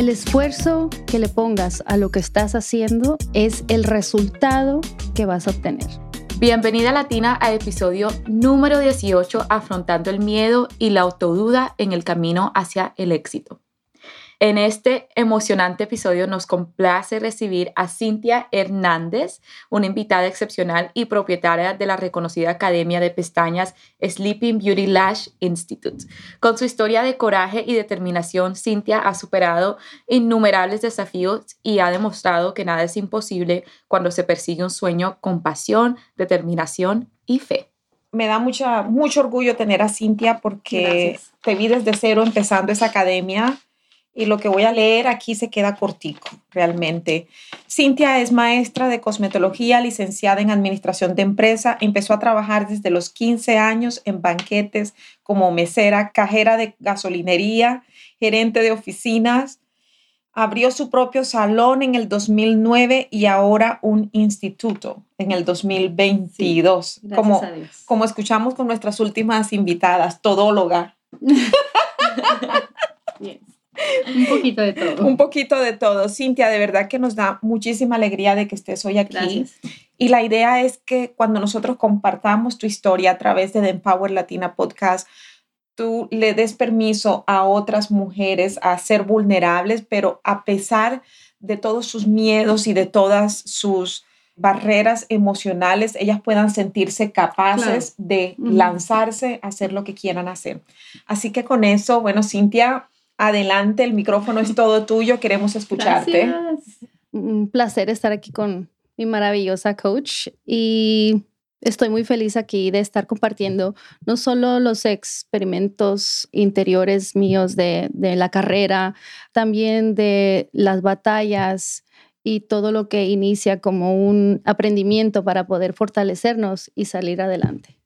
El esfuerzo que le pongas a lo que estás haciendo es el resultado que vas a obtener. Bienvenida Latina a episodio número 18, afrontando el miedo y la autoduda en el camino hacia el éxito. En este emocionante episodio nos complace recibir a Cintia Hernández, una invitada excepcional y propietaria de la reconocida Academia de Pestañas Sleeping Beauty Lash Institute. Con su historia de coraje y determinación, Cintia ha superado innumerables desafíos y ha demostrado que nada es imposible cuando se persigue un sueño con pasión, determinación y fe. Me da mucha, mucho orgullo tener a Cintia porque te vi desde cero empezando esa academia y lo que voy a leer aquí se queda cortico, realmente. Cintia es maestra de cosmetología, licenciada en administración de empresa. Empezó a trabajar desde los 15 años en banquetes como mesera, cajera de gasolinería, gerente de oficinas. Abrió su propio salón en el 2009 y ahora un instituto en el 2022. como, como escuchamos con nuestras últimas invitadas, todóloga. Un poquito de todo. Un poquito de todo. Cintia, de verdad que nos da muchísima alegría de que estés hoy aquí. Y la idea es que cuando nosotros compartamos tu historia a través de The Empower Latina Podcast, tú le des permiso a otras mujeres a ser vulnerables, pero a pesar de todos sus miedos y de todas sus barreras emocionales, ellas puedan sentirse capaces de lanzarse a hacer lo que quieran hacer. Así que con eso, bueno, Cintia, Adelante, el micrófono es todo tuyo, queremos escucharte. Un placer estar aquí con mi maravillosa coach y estoy muy feliz aquí de estar compartiendo no solo los experimentos interiores míos de, de la carrera, también de las batallas y todo lo que inicia como un aprendimiento para poder fortalecernos y salir adelante.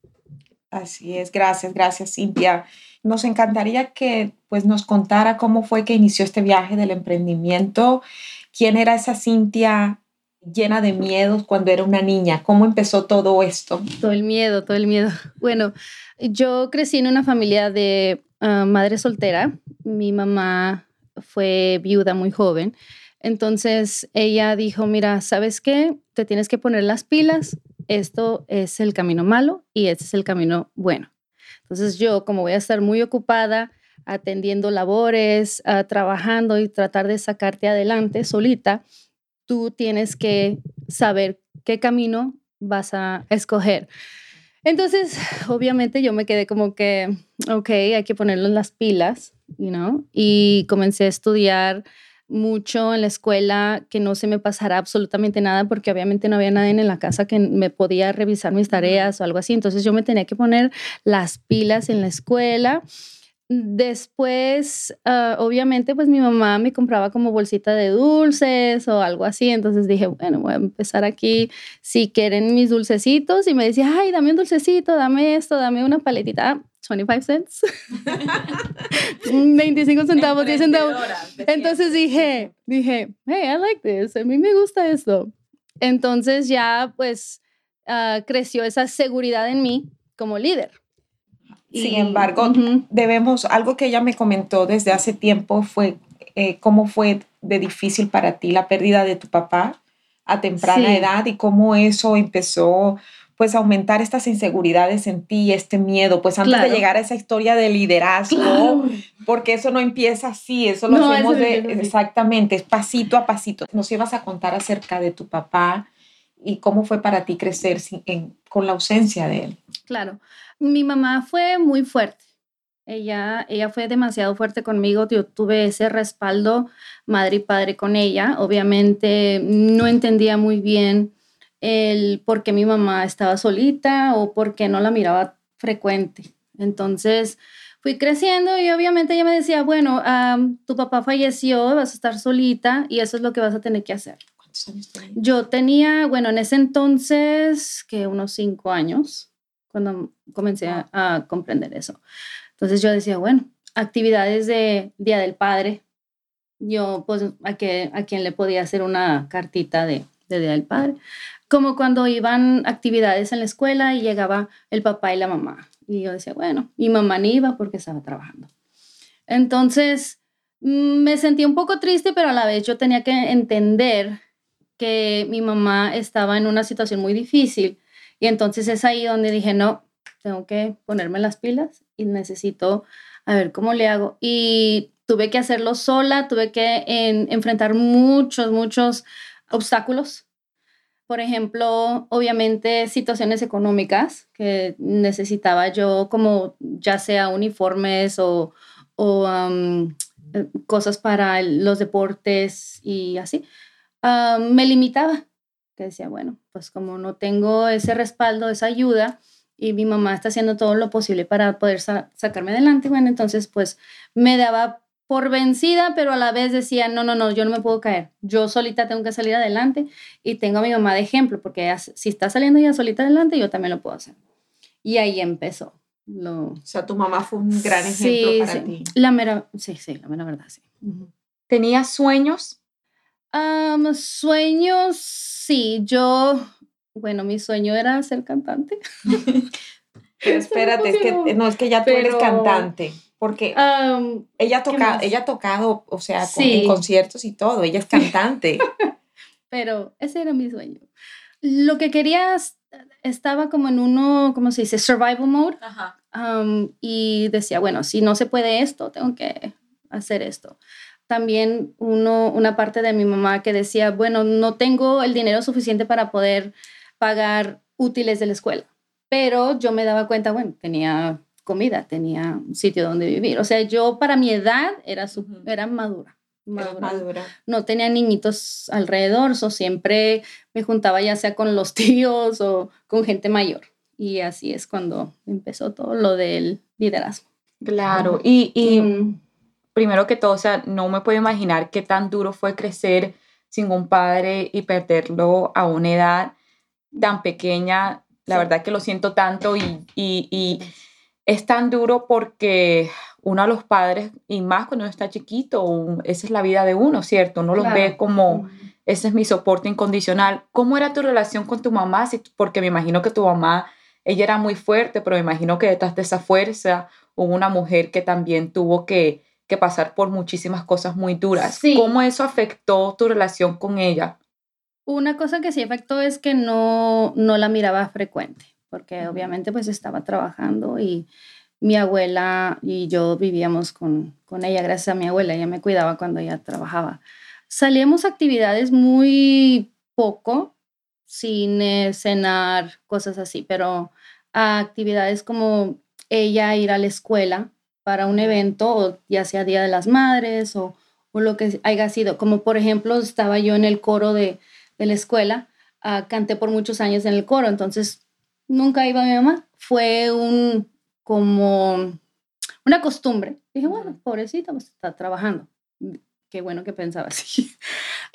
Así es, gracias, gracias Cintia. Nos encantaría que pues, nos contara cómo fue que inició este viaje del emprendimiento, quién era esa Cintia llena de miedos cuando era una niña, cómo empezó todo esto. Todo el miedo, todo el miedo. Bueno, yo crecí en una familia de ah, madre soltera. Mi mamá fue viuda muy joven. Entonces ella dijo, mira, ¿sabes qué? Te tienes que poner las pilas. Esto es el camino malo y este es el camino bueno. Entonces yo, como voy a estar muy ocupada atendiendo labores, ah, trabajando y tratar de sacarte adelante solita, tú tienes que saber qué camino vas a escoger. Entonces, obviamente yo me quedé como que, ok, hay que ponerlo en las pilas, you know, y comencé a estudiar mucho en la escuela, que no se me pasara absolutamente nada, porque obviamente no había nadie en la casa que me podía revisar mis tareas o algo así. Entonces yo me tenía que poner las pilas en la escuela. Después, ah, obviamente, pues mi mamá me compraba como bolsita de dulces o algo así. Entonces dije, bueno, voy a empezar aquí. Si quieren mis dulcecitos, y me decía, ay, dame un dulcecito, dame esto, dame una paletita. 25 cents. 25 centavos, 10 centavos. Entonces dije, dije, hey, I like this. A mí me gusta esto. Entonces ya pues ah, creció esa seguridad en mí como líder. Sin embargo, debemos, algo que ella me comentó desde hace tiempo fue eh, cómo fue de difícil para ti la pérdida de tu papá a temprana edad y cómo eso empezó pues aumentar estas inseguridades en ti, este miedo, pues antes de llegar a esa historia de liderazgo, porque eso no empieza así, eso lo hacemos de, exactamente, es pasito a pasito. Nos ibas a contar acerca de tu papá y cómo fue para ti crecer con la ausencia de él. Claro, mi mamá fue muy fuerte. Ella, ella fue demasiado fuerte conmigo, yo tuve ese respaldo madre y padre con ella. Obviamente no entendía muy bien el por qué mi mamá estaba solita o por qué no la miraba frecuente. Entonces fui creciendo y obviamente ella me decía, bueno, tu papá falleció, vas a estar solita y eso es lo que vas a tener que hacer. ¿Cuántos años tenías? Yo tenía, bueno, en ese entonces, que unos cinco años, cuando comencé a, a comprender eso. Entonces yo decía, bueno, actividades de Día del Padre, yo pues a, que, a quien le podía hacer una cartita de, de Día del Padre, como cuando iban actividades en la escuela y llegaba el papá y la mamá. Y yo decía, bueno, mi mamá ni iba porque estaba trabajando. Entonces mm, me sentí un poco triste, pero a la vez yo tenía que entender que mi mamá estaba en una situación muy difícil. Y entonces es ahí donde dije, no, tengo que ponerme las pilas y necesito a ver cómo le hago. Y tuve que hacerlo sola, tuve que en, enfrentar muchos, muchos obstáculos. Por ejemplo, obviamente situaciones económicas que necesitaba yo, como ya sea uniformes o, o eh, cosas para los deportes y así, um, me limitaba. Que decía, bueno, pues como no tengo ese respaldo, esa ayuda, y mi mamá está haciendo todo lo posible para poder sa sacarme adelante, bueno, entonces pues me daba por vencida, pero a la vez decía, no, no, no, yo no me puedo caer, yo solita tengo que salir adelante y tengo a mi mamá de ejemplo, porque ella, si está saliendo ella solita adelante, yo también lo puedo hacer. Y ahí empezó. Lo... O sea, tu mamá fue un gran ejemplo sí, para sí. ti. La mera, sí, sí, la mera verdad, sí. ¿Tenías sueños? Sueños, sí, yo, bueno, mi sueño era ser cantante. Pero espérate, es que no es que ya tú eres cantante, porque Am, ella ¿qué toca, ella ha tocado, o sea, con- Sí. en conciertos y todo, ella es cantante. pero ese era mi sueño. Lo que quería, es- estaba como en uno, ¿cómo se dice? Survival mode. Ajá. am, y decía, bueno, si no se puede esto, tengo que hacer esto. También uno, una parte de mi mamá que decía, bueno, no tengo el dinero suficiente para poder pagar útiles de la escuela. Pero yo me daba cuenta, bueno, tenía comida, tenía un sitio donde vivir. O sea, yo para mi edad era, su- era madura. Madura. madura. No tenía niñitos alrededor, o siempre me juntaba ya sea con los tíos o con gente mayor. Y así es cuando empezó todo lo del liderazgo. Claro, y, y Mm, primero que todo, o sea, no me puedo imaginar qué tan duro fue crecer sin un padre y perderlo a una edad tan pequeña. La Sí. verdad que lo siento tanto y, y, y es tan duro porque uno a los padres, y más cuando uno está chiquito, esa es la vida de uno, ¿cierto? Uno los ve como, ese es mi soporte incondicional. ¿Cómo era tu relación con tu mamá? Porque me imagino que tu mamá, ella era muy fuerte, pero me imagino que detrás de esa fuerza hubo una mujer que también tuvo que, que pasar por muchísimas cosas muy duras. Sí. ¿Cómo eso afectó tu relación con ella? Una cosa que sí afectó es que no, no la miraba frecuente, porque obviamente pues estaba trabajando y mi abuela y yo vivíamos con, con ella, gracias a mi abuela, ella me cuidaba cuando ella trabajaba. Salíamos a actividades muy poco, cine, cenar, cosas así, pero a actividades como ella ir a la escuela para un evento, o ya sea Día de las Madres o, o lo que haya sido, como por ejemplo estaba yo en el coro de, de la escuela, ah, canté por muchos años en el coro, entonces nunca iba mi mamá, fue un como una costumbre. Dije, bueno, pobrecita, pues está trabajando. Qué bueno que pensaba así.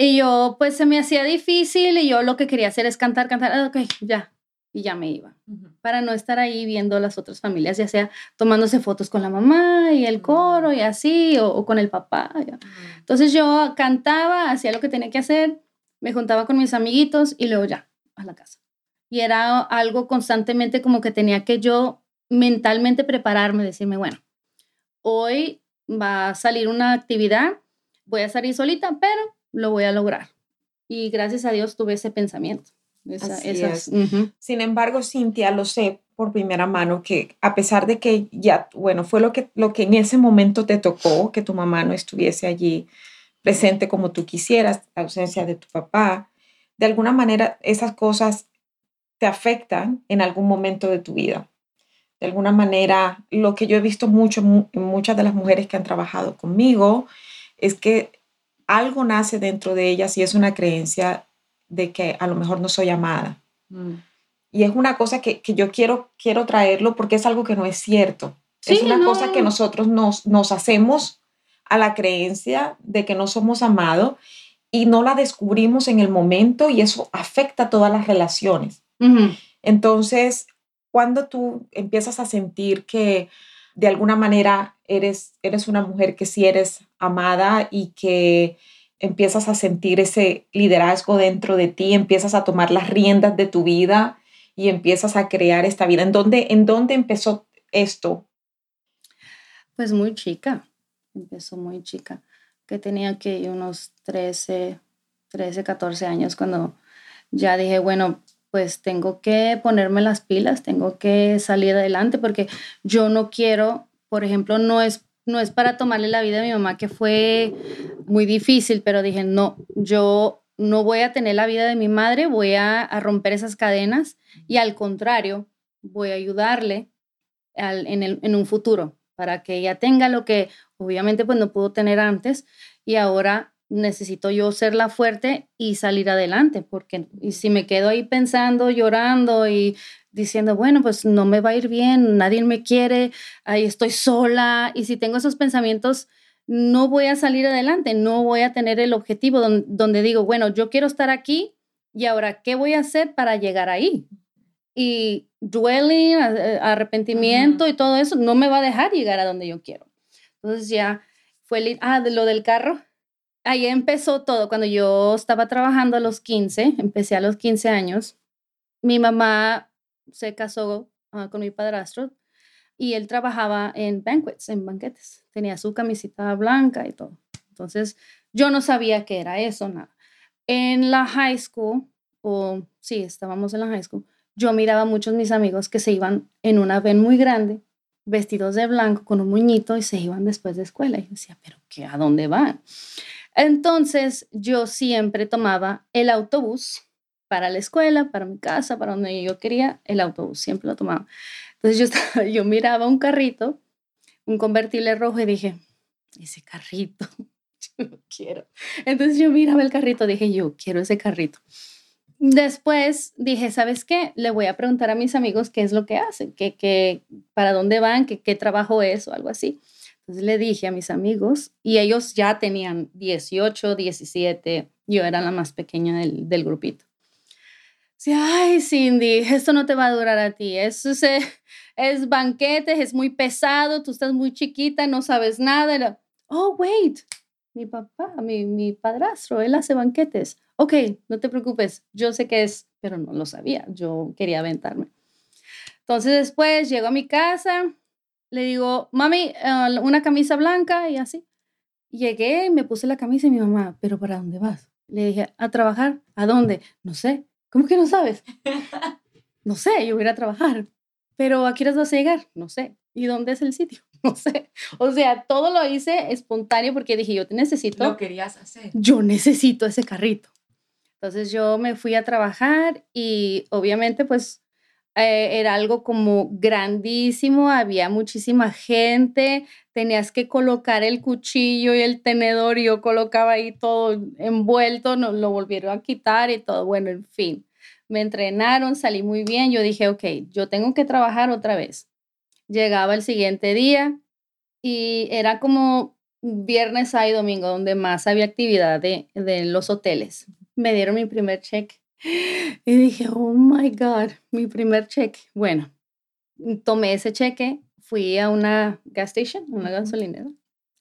Y yo, pues se me hacía difícil y yo lo que quería hacer es cantar, cantar, ah, ok, ya, y ya me iba. Para no estar ahí viendo las otras familias, ya sea tomándose fotos con la mamá y el coro y así, o, o con el papá. ya. Entonces yo cantaba, hacía lo que tenía que hacer, me juntaba con mis amiguitos y luego ya, a la casa. Y era algo constantemente como que tenía que yo mentalmente prepararme, decirme, bueno, hoy va a salir una actividad, voy a salir solita, pero lo voy a lograr. Y gracias a Dios tuve ese pensamiento. Esa- Así esas- es. ujú. Sin embargo, Cintia, lo sé por primera mano que a pesar de que ya, bueno, fue lo que, lo que en ese momento te tocó, que tu mamá no estuviese allí presente como tú quisieras, la ausencia de tu papá, de alguna manera esas cosas te afectan en algún momento de tu vida. De alguna manera, lo que yo he visto mucho mu- en muchas de las mujeres que han trabajado conmigo es que algo nace dentro de ellas y es una creencia de que a lo mejor no soy amada. Mm. Y es una cosa que, que yo quiero, quiero traerlo porque es algo que no es cierto. es una no. cosa que nosotros nos, nos hacemos a la creencia de que no somos amados y no la descubrimos en el momento y eso afecta todas las relaciones. Entonces, cuando tú empiezas a sentir que de alguna manera eres, eres una mujer que sí eres amada y que empiezas a sentir ese liderazgo dentro de ti, empiezas a tomar las riendas de tu vida y empiezas a crear esta vida. ¿En dónde, en dónde empezó esto? Pues muy chica, empezó muy chica, que tenía que unos 13, 13, 14 años cuando ya dije, bueno, pues tengo que ponerme las pilas, tengo que salir adelante porque yo no quiero, por ejemplo, no es, no es para tomarle la vida a mi mamá que fue muy difícil, pero dije, no, yo no voy a tener la vida de mi madre, voy a, romper esas cadenas y al contrario, voy a ayudarle en, en un futuro para que ella tenga lo que obviamente pues no pudo tener antes y ahora necesito yo ser la fuerte y salir adelante, porque y si me quedo ahí pensando, llorando y diciendo, bueno, pues no me va a ir bien, nadie me quiere, ahí estoy sola, y si tengo esos pensamientos, no voy a salir adelante, no voy a tener el objetivo donde, digo, bueno, yo quiero estar aquí y ahora, ¿qué voy a hacer para llegar ahí? Y dwelling, arrepentimiento y todo eso no me va a dejar llegar a donde yo quiero. Entonces ya fue, ah, de lo del carro, ahí empezó todo. Cuando yo estaba trabajando a los 15, empecé a los 15 años, mi mamá se casó ah, con mi padrastro y él trabajaba en banquets, en banquetes. Tenía su camisita blanca y todo. Entonces, yo no sabía qué era eso, nada. En la high school, o sí, estábamos en la high school, yo miraba a muchos mis amigos que se iban en una van muy grande, vestidos de blanco, con un muñito y se iban después de escuela. Y yo decía, ¿pero qué? ¿A dónde van? Entonces yo siempre tomaba el autobús para la escuela, para mi casa, para donde yo quería, el autobús, siempre lo tomaba. Entonces yo, yo miraba un carrito, un convertible rojo y dije, ese carrito, yo lo quiero. Entonces yo miraba el carrito, dije, yo quiero ese carrito. Después dije, ¿sabes qué? Le voy a preguntar a mis amigos qué es lo que hacen, qué, para dónde van, qué, qué trabajo es o algo así. Entonces le dije a mis amigos y ellos ya tenían 18, 17, yo era la más pequeña del, del grupito. Sí, ay, Cindy, esto no te va a durar a ti. Eso es, es banquetes, es muy pesado, tú estás muy chiquita, no sabes nada. Oh, wait, mi papá, mi, mi padrastro, él hace banquetes. Ok, no te preocupes, yo sé que es, pero no lo sabía, yo quería aventarme. Entonces después llego a mi casa, le digo, mami, eh, una camisa blanca y así. Llegué y me puse la camisa y mi mamá, ¿pero para dónde vas? Le dije, a trabajar. ¿A dónde? No sé. ¿Cómo que no sabes? no sé, yo voy a ir a trabajar. ¿Pero a qué horas vas a llegar? No sé. ¿Y dónde es el sitio? No sé. O sea, todo lo hice espontáneo porque dije, yo te necesito. Lo querías hacer. Yo necesito ese carrito. Entonces yo me fui a trabajar y obviamente pues eh, era algo como grandísimo, había muchísima gente, tenías que colocar el cuchillo y el tenedor y yo colocaba ahí todo envuelto, no, lo volvieron a quitar y todo, bueno, en fin. Me entrenaron, salí muy bien, yo dije, ok, yo tengo que trabajar otra vez. Llegaba el siguiente día y era como viernes, sábado y domingo, donde más había actividad de, de los hoteles. Me dieron mi primer cheque y dije, oh my God, mi primer cheque. Bueno, tomé ese cheque, fui a una gas station, una gasolinera,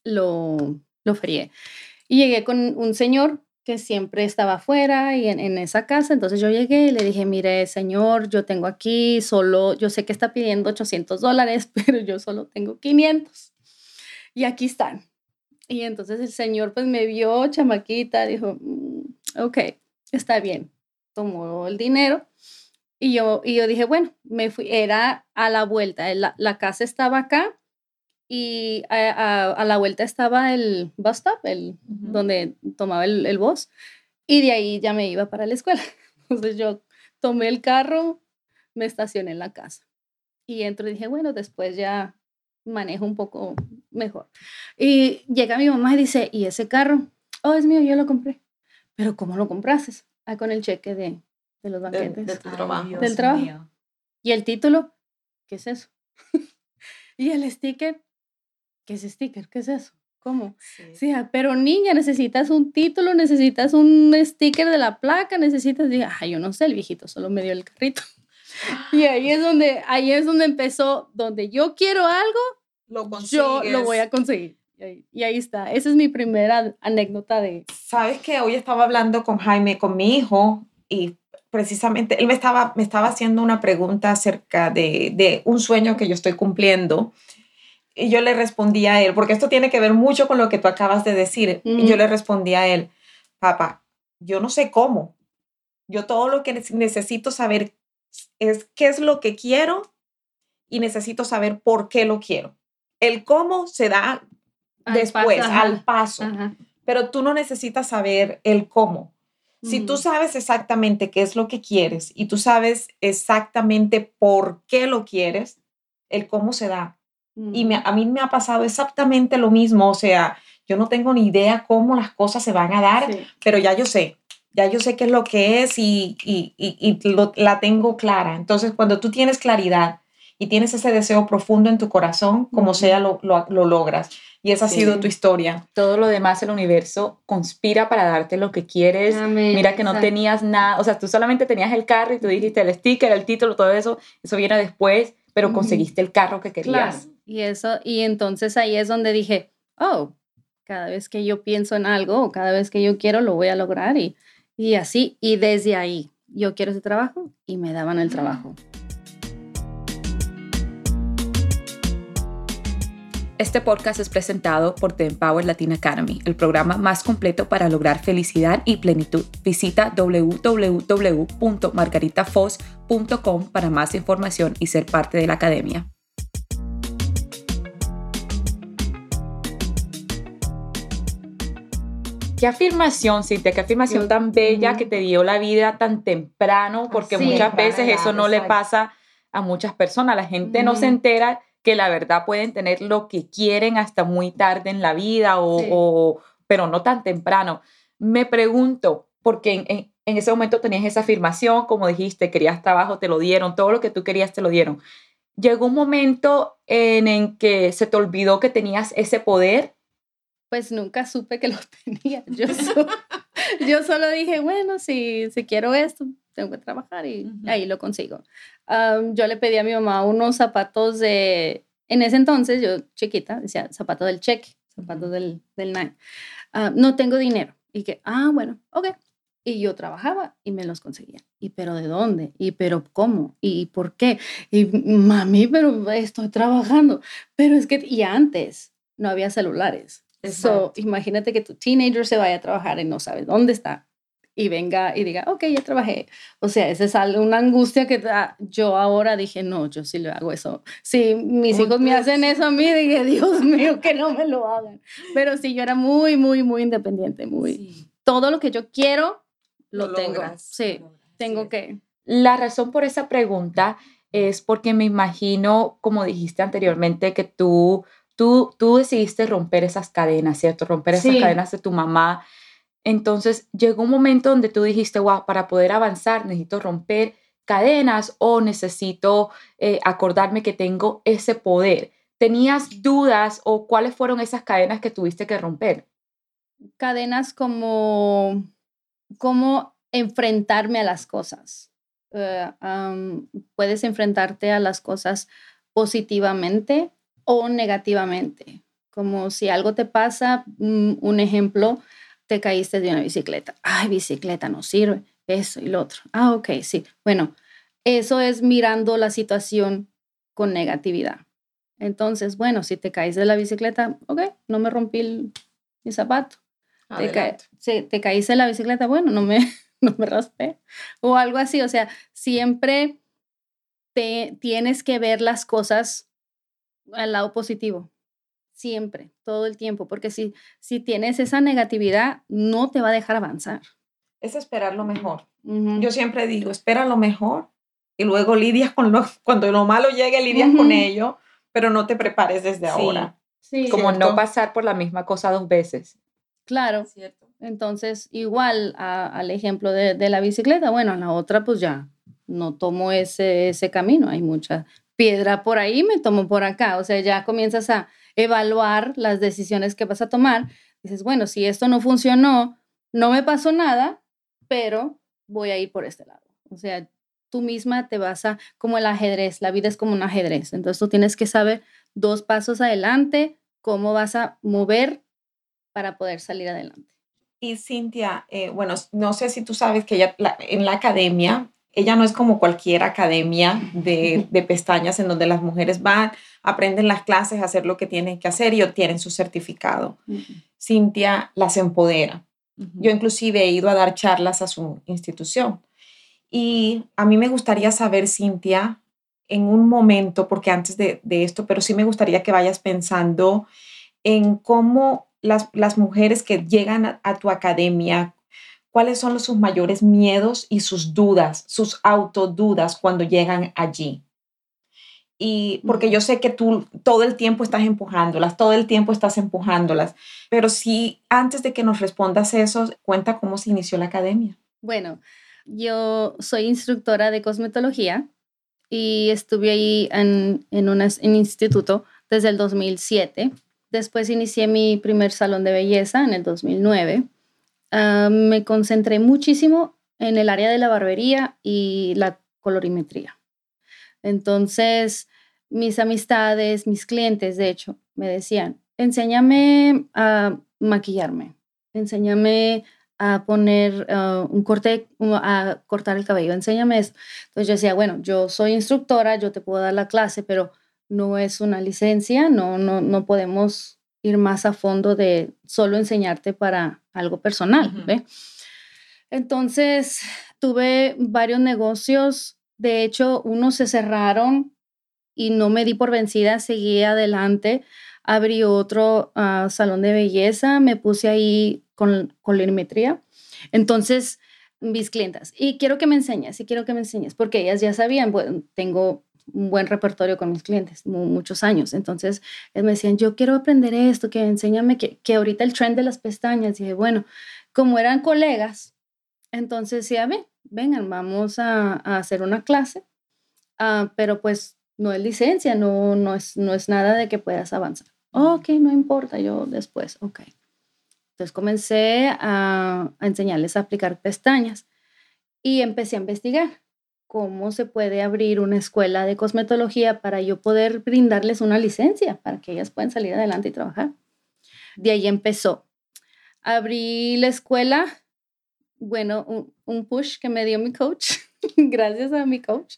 lo, lo frié. Y llegué con un señor que siempre estaba afuera y en, en, esa casa. Entonces yo llegué y le dije, mire, señor, yo tengo aquí solo, yo sé que está pidiendo 800 dólares, pero yo solo tengo 500. Y aquí están. Y entonces el señor pues me vio, chamaquita, dijo, mm, ok, está bien tomó el dinero y yo, y yo dije, bueno, me fui, era a la vuelta, la, la casa estaba acá y a, a, la vuelta estaba el bus stop, el, donde tomaba el, el bus, y de ahí ya me iba para la escuela. Entonces yo tomé el carro, me estacioné en la casa y entro y dije, bueno, después ya manejo un poco mejor. Y llega mi mamá y dice, ¿y ese carro? Oh, es mío, yo lo compré. Pero ¿cómo lo compraste? Ah, con el cheque de, de los banquetes. De, tu trabajo. del trabajo. ¿Y el título? ¿Qué es eso? ¿Y el sticker? ¿Qué es sticker? ¿Qué es eso? ¿Cómo? Sí. pero niña, necesitas un título, necesitas un sticker de la placa, necesitas, diga, ay, yo no sé, el viejito solo me dio el carrito. Y ahí es donde, ahí es donde empezó, donde yo quiero algo, lo yo lo voy a conseguir. Y ahí, está. Esa es mi primera anécdota de... Sabes que hoy estaba hablando con Jaime, con mi hijo, y precisamente él me estaba, me estaba haciendo una pregunta acerca de, de un sueño que yo estoy cumpliendo. Y yo le respondí a él, porque esto tiene que ver mucho con lo que tú acabas de decir. Y yo le respondí a él, papá, yo no sé cómo. Yo todo lo que necesito saber es qué es lo que quiero y necesito saber por qué lo quiero. El cómo se da después, al paso. Pero tú no necesitas saber el cómo. Si tú sabes exactamente qué es lo que quieres y tú sabes exactamente por qué lo quieres, el cómo se da. Y a mí me ha pasado exactamente lo mismo. O sea, yo no tengo ni idea cómo las cosas se van a dar, pero ya yo sé. Ya yo sé qué es lo que es y, y, y, la tengo clara. Entonces, cuando tú tienes claridad y tienes ese deseo profundo en tu corazón, como sea, lo, lo, lo logras. Y esa ha sido tu historia. Todo lo demás, el universo conspira para darte lo que quieres. Mira que no tenías nada, o sea, tú solamente tenías el carro y tú dijiste el sticker, el título, todo eso, eso viene después, pero conseguiste el carro que querías. Y eso, y entonces ahí es donde dije, oh, cada vez que yo pienso en algo o cada vez que yo quiero, lo voy a lograr y, y así. Y desde ahí, yo quiero ese trabajo y me daban el trabajo. Este podcast es presentado por The Empower Latin Academy, el programa más completo para lograr felicidad y plenitud. Visita www.margaritafoz.com para más información y ser parte de la academia. Qué afirmación, Cintia, qué afirmación tan bella que te dio la vida tan temprano, porque muchas veces eso no le pasa a muchas personas. La gente no se entera que la verdad pueden tener lo que quieren hasta muy tarde en la vida, o, pero no tan temprano. Me pregunto, porque en, en, ese momento tenías esa afirmación, como dijiste, querías trabajo, te lo dieron, todo lo que tú querías te lo dieron. Llegó un momento en, en que se te olvidó que tenías ese poder. Pues nunca supe que lo tenía. Yo, yo solo dije, bueno, si, si quiero esto, tengo que trabajar y ahí lo consigo. yo le pedí a mi mamá unos zapatos de, en ese entonces, yo chiquita, decía zapato del cheque, zapatos del, del nine. no tengo dinero. Y que, ah, bueno, ok. Y yo trabajaba y me los conseguía. ¿Y pero de dónde? ¿Y pero cómo? ¿Y por qué? Y mami, pero estoy trabajando. Pero es que, y antes no había celulares. eso imagínate que tu teenager se vaya a trabajar y no sabe dónde está y venga y diga, ok, ya trabajé. O sea, esa es una angustia que yo ahora dije, no, yo sí le hago eso. Si mis hijos me hacen eso a mí, dije, Dios mío, que no me lo hagan. Pero sí, yo era muy, muy, muy independiente, muy... Todo lo que yo quiero, lo, tengo. Sí, tengo que... La razón por esa pregunta es porque me imagino, como dijiste anteriormente, que tú, tú, tú decidiste romper esas cadenas, ¿cierto? Romper esas cadenas de tu mamá entonces llegó un momento donde tú dijiste, wow, para poder avanzar necesito romper cadenas o necesito eh, acordarme que tengo ese poder. ¿Tenías dudas o cuáles fueron esas cadenas que tuviste que romper? Cadenas como cómo enfrentarme a las cosas. Eh, puedes enfrentarte a las cosas positivamente o negativamente. Como si algo te pasa, mm, un ejemplo, te caíste de una bicicleta. Ay, bicicleta no sirve. Eso y lo otro. Ah, ok, sí. Bueno, eso es mirando la situación con negatividad. Entonces, bueno, si te caes de la bicicleta, ok, no me rompí el, mi zapato. Te, te, caíste de la bicicleta, bueno, no me, no me raspé. O algo así. O sea, siempre te, tienes que ver las cosas al lado positivo siempre, todo el tiempo, porque si, si tienes esa negatividad, no te va a dejar avanzar. Es esperar lo mejor. Yo siempre digo, espera lo mejor y luego lidias con lo, cuando lo malo llegue, lidias con ello, pero no te prepares desde ahora. Sí, Como no pasar por la misma cosa dos veces. Claro. Cierto. Entonces, igual al ejemplo de, de, la bicicleta, bueno, la otra pues ya no tomo ese, ese camino, hay mucha piedra por ahí, me tomo por acá, o sea, ya comienzas a evaluar las decisiones que vas a tomar. Dices, bueno, si esto no funcionó, no me pasó nada, pero voy a ir por este lado. O sea, tú misma te vas a, como el ajedrez, la vida es como un ajedrez. Entonces tú tienes que saber dos pasos adelante, cómo vas a mover para poder salir adelante. Y Cintia, eh, bueno, no sé si tú sabes que ella, en la academia, ella no es como cualquier academia de, de, pestañas en donde las mujeres van, aprenden las clases, hacer lo que tienen que hacer y obtienen su certificado. Cintia las empodera. Yo inclusive he ido a dar charlas a su institución. Y a mí me gustaría saber, Cintia, en un momento, porque antes de, de esto, pero sí me gustaría que vayas pensando en cómo las, las mujeres que llegan a, tu academia, cuáles son sus mayores miedos y sus dudas, sus autodudas cuando llegan allí. Y porque yo sé que tú todo el tiempo estás empujándolas, todo el tiempo estás empujándolas, pero si antes de que nos respondas eso, cuenta cómo se inició la academia. Bueno, yo soy instructora de cosmetología y estuve ahí en, en un instituto desde el 2007 Después inicié mi primer salón de belleza en el 2009. Ah, me concentré muchísimo en el área de la barbería y la colorimetría. Entonces, mis amistades, mis clientes, de hecho, me decían, enséñame a maquillarme, enséñame a poner ah, un corte, a cortar el cabello, enséñame eso. Entonces yo decía, bueno, yo soy instructora, yo te puedo dar la clase, pero no es una licencia, no, no, no podemos ir más a fondo de solo enseñarte para algo personal. Entonces, tuve varios negocios, de hecho, unos se cerraron y no me di por vencida, seguí adelante, abrí otro ah, salón de belleza, me puse ahí con, la Entonces, mis clientas, y quiero que me enseñes, y quiero que me enseñes, porque ellas ya sabían, bueno, tengo un buen repertorio con mis clientes, muchos años. Entonces, me decían, yo quiero aprender esto, que enséñame, que, que ahorita el trend de las pestañas. Y dije, bueno, como eran colegas, entonces sí, a ver, vengan, vamos a, hacer una clase, ah, pero pues no es licencia, no, no, es, no es nada de que puedas avanzar. Ok, no importa, yo después, ok. Entonces comencé a, a enseñarles a aplicar pestañas y empecé a investigar cómo se puede abrir una escuela de cosmetología para yo poder brindarles una licencia para que ellas puedan salir adelante y trabajar. De ahí empezó. Abrí la escuela, bueno, un, push que me dio mi coach, gracias a mi coach.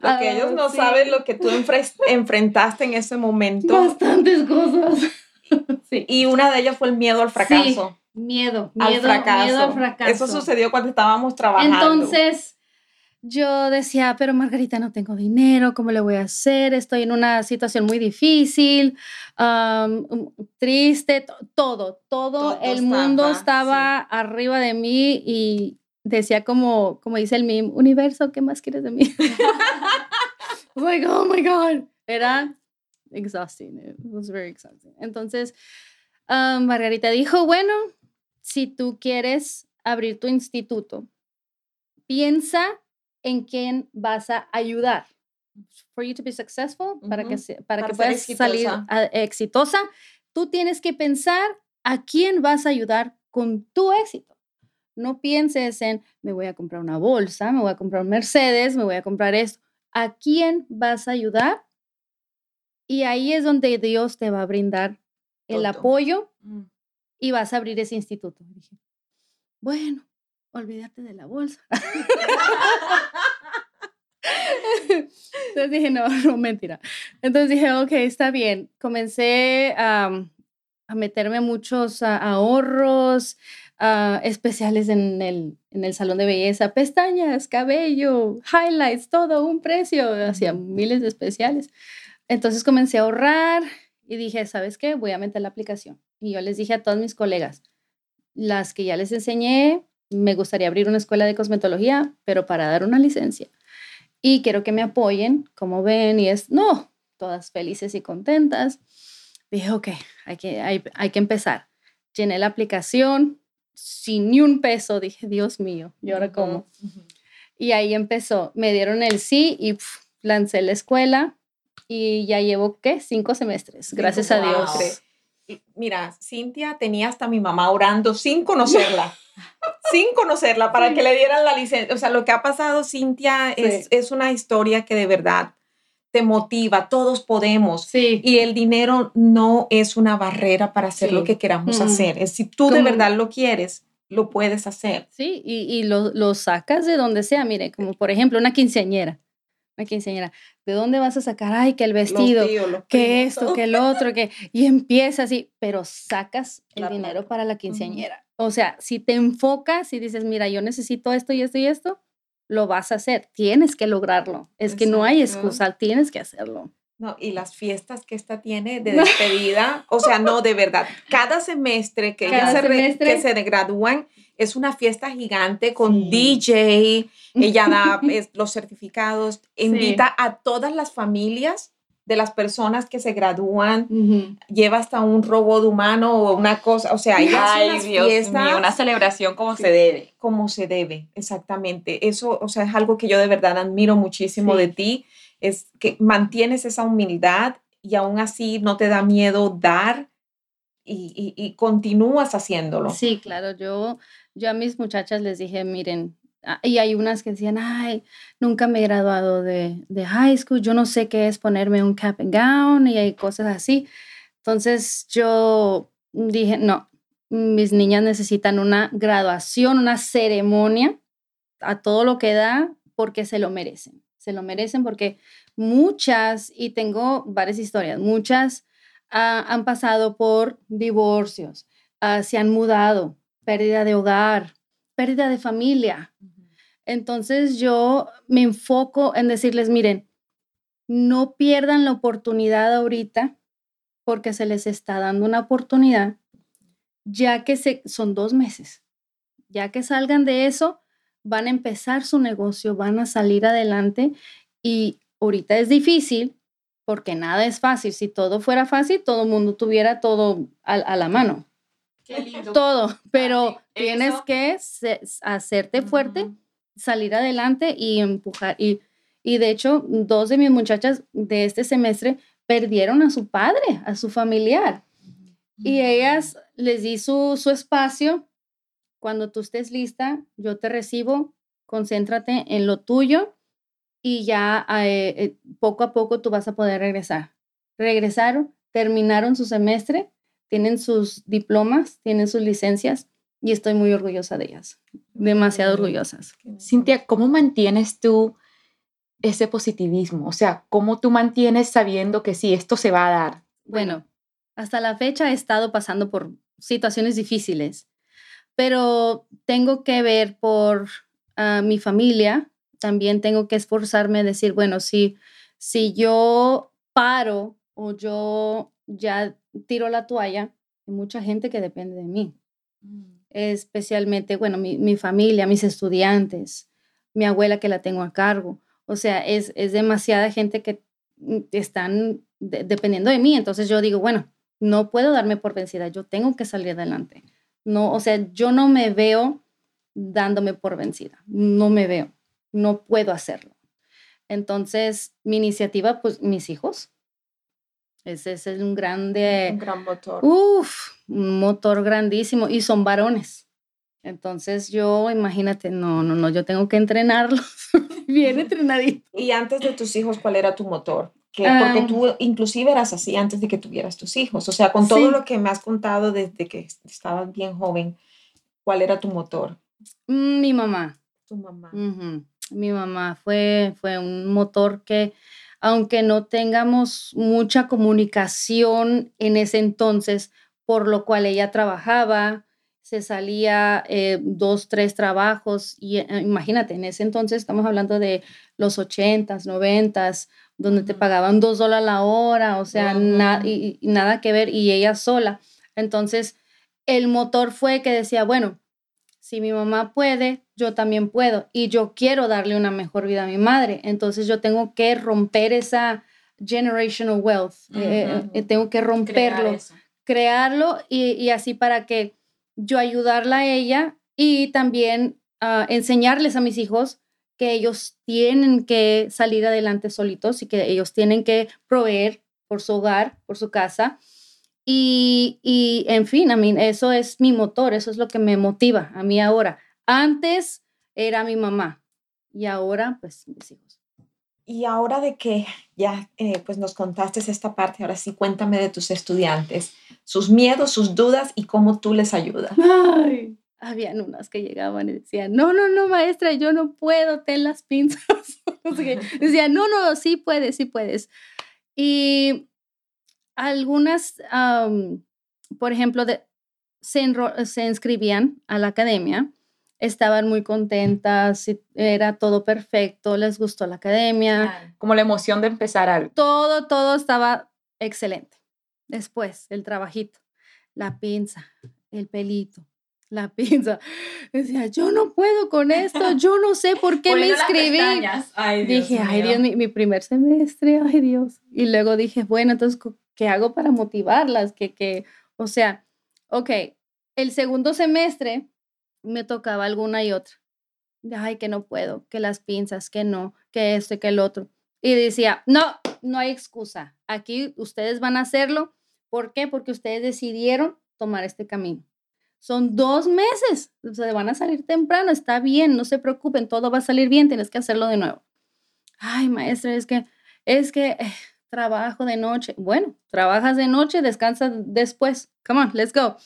Lo que ellos ah, no saben lo que tú enfrentaste en ese momento. Bastantes cosas. sí. Y una de ellas fue el miedo al fracaso. miedo, miedo al fracaso. miedo al fracaso. Eso sucedió cuando estábamos trabajando. Entonces, yo decía, pero Margarita, no tengo dinero, ¿cómo le voy a hacer? Estoy en una situación muy difícil, um, triste, todo, todo, el mundo estaba arriba de mí y decía como, como dice el meme, universo, ¿qué más quieres de mí? like, oh my God, era exhausting, it was very exhausting. Entonces, Margarita dijo, bueno, si tú quieres abrir tu instituto, piensa en quién vas a ayudar. For you to be successful, para que, para, que puedas salir exitosa, tú tienes que pensar a quién vas a ayudar con tu éxito. No pienses en, me voy a comprar una bolsa, me voy a comprar un Mercedes, me voy a comprar esto. ¿A quién vas a ayudar? Y ahí es donde Dios te va a brindar el apoyo mm. y vas a abrir ese instituto. Dije, bueno, olvídate de la bolsa. Entonces dije, no, no, mentira. Entonces dije, ok, está bien. Comencé a meterme muchos ahorros especiales en el, en el salón de belleza, pestañas, cabello, highlights, todo, un precio, hacía miles de especiales. Entonces comencé a ahorrar y dije, ¿sabes qué? Voy a meter la aplicación. Y yo les dije a todos mis colegas, las que ya les enseñé, me gustaría abrir una escuela de cosmetología, pero para dar una licencia. Y quiero que me apoyen, como ven, y es, no, todas felices y contentas. Dije, ok, hay que, hay, hay que empezar. Llené la aplicación sin ni un peso. Dije, Dios mío, ¿y ahora cómo? Y ahí empezó. Me dieron el sí y lancé la escuela. y ya llevo, ¿qué? Cinco semestres, gracias a Dios. mira, Cintia tenía hasta mi mamá orando sin conocerla. Sin conocerla para que le dieran la licencia. O sea, lo que ha pasado, Cintia, es, es una historia que de verdad te motiva, todos podemos. Sí. Y el dinero no es una barrera para hacer lo que queramos hacer. Es si tú de verdad lo quieres, lo puedes hacer. Sí, y, y lo, lo, sacas de donde sea. Mire, como por ejemplo una quinceañera. Una quinceañera. ¿De dónde vas a sacar? Ay, que el vestido, que esto, que el otro, que... Y empieza así, pero sacas el dinero para la quinceañera. O sea, si te enfocas y dices, mira, yo necesito esto y esto y esto, lo vas a hacer, tienes que lograrlo. Es que no hay excusa, tienes que hacerlo. No, y las fiestas que esta tiene de despedida, o sea, no, de verdad, cada semestre que ella se, que se gradúan es una fiesta gigante con DJ, ella da los certificados, invita a todas las familias de las personas que se gradúan, lleva hasta un robot humano o una cosa, o sea, hay Dios mío, una celebración como se debe. Como se debe, exactamente. Eso, o sea, es algo que yo de verdad admiro muchísimo de ti, es que mantienes esa humildad y aún así no te da miedo dar y, y continúas haciéndolo. Sí, claro, yo, yo a mis muchachas les dije, miren, y hay unas que decían, ay, nunca me he graduado de, de, high school, yo no sé qué es ponerme un cap and gown y hay cosas así. Entonces yo dije, no, mis niñas necesitan una graduación, una ceremonia a todo lo que da porque se lo merecen. Se lo merecen porque muchas, y tengo varias historias, muchas ah, han pasado por divorcios, ah, se han mudado, pérdida de hogar, pérdida de familia. Entonces yo me enfoco en decirles, miren, no pierdan la oportunidad ahorita porque se les está dando una oportunidad, ya que se, son dos meses. Ya que salgan de eso, van a empezar su negocio, van a salir adelante y ahorita es difícil porque nada es fácil. Si todo fuera fácil, todo el mundo tuviera todo a, la mano. Todo, pero tienes que hacerte fuerte salir adelante y empujar. Y, y de hecho, dos de mis muchachas de este semestre perdieron a su padre, a su familiar. Y ellas les di su, su espacio. Cuando tú estés lista, yo te recibo, concéntrate en lo tuyo y ya eh, eh, poco a poco tú vas a poder regresar. Regresaron, terminaron su semestre, tienen sus diplomas, tienen sus licencias y estoy muy orgullosa de ellas, demasiado orgullosas. Cintia, ¿cómo mantienes tú ese positivismo? O sea, ¿cómo tú mantienes sabiendo que sí, esto se va a dar? Bueno, hasta la fecha he estado pasando por situaciones difíciles, pero tengo que ver por ah, mi familia, también tengo que esforzarme a decir, bueno, si, si yo paro o yo ya tiro la toalla, hay mucha gente que depende de mí. Mm especialmente, bueno, mi, familia, mis estudiantes, mi abuela que la tengo a cargo. O sea, es, es demasiada gente que mm, están dependiendo de mí. Entonces yo digo, bueno, no puedo darme por vencida, yo tengo que salir adelante. No, o sea, yo no me veo dándome por vencida, no me veo, no puedo hacerlo. Entonces, mi iniciativa, pues mis hijos, ese, es un grande... Un gran motor. Uf, un motor grandísimo. Y son varones. Entonces yo, imagínate, no, no, no, yo tengo que entrenarlos bien entrenadito. Y antes de tus hijos, ¿cuál era tu motor? porque tú inclusive eras así antes de que tuvieras tus hijos. O sea, con todo lo que me has contado desde que estabas bien joven, ¿cuál era tu motor? Mm, mi mamá. Tu mamá. Mi mamá fue, fue un motor que aunque no tengamos mucha comunicación en ese entonces, por lo cual ella trabajaba, se salía eh, dos, tres trabajos, y eh, imagínate, en ese entonces estamos hablando de los ochentas, noventas, donde te pagaban dos dólares la hora, o sea, y, nada que ver, y ella sola. Entonces, el motor fue que decía, bueno, si mi mamá puede, yo también puedo y yo quiero darle una mejor vida a mi madre. Entonces yo tengo que romper esa generational wealth, eh, eh, tengo que romperlo, crearlo y, así para que yo ayudarla a ella y también ah, enseñarles a mis hijos que ellos tienen que salir adelante solitos y que ellos tienen que proveer por su hogar, por su casa. Y, y en fin, a mí eso es mi motor, eso es lo que me motiva a mí ahora. Antes era mi mamá y ahora pues mis hijos. Y ahora de que ya eh, pues nos contaste esta parte, ahora sí cuéntame de tus estudiantes, sus miedos, sus dudas y cómo tú les ayudas. Ay, habían unas que llegaban y decían, no, no, no, maestra, yo no puedo, ten las pinzas. Decían, no, no, sí puedes, sí puedes. Y algunas, por ejemplo, de, se, se inscribían a la academia estaban muy contentas, era todo perfecto, les gustó la academia. Como la emoción de empezar algo. Todo, todo estaba excelente. Después, el trabajito, la pinza, el pelito, la pinza. Decía, yo no puedo con esto, yo no sé por qué me inscribí. dije, ay Dios, mi, mi, primer semestre, ay Dios. Y luego dije, bueno, entonces, ¿qué hago para motivarlas? Que, que, o sea, ok, el segundo semestre me tocaba alguna y otra. Ay, que no puedo, que las pinzas, que no, que esto y que el otro. Y decía, no, no hay excusa. Aquí ustedes van a hacerlo. ¿Por qué? Porque ustedes decidieron tomar este camino. Son dos meses, se van a salir temprano, está bien, no se preocupen, todo va a salir bien, tienes que hacerlo de nuevo. Ay, maestra, es que, es que eh, trabajo de noche. Bueno, trabajas de noche, descansas después. Come on, let's go.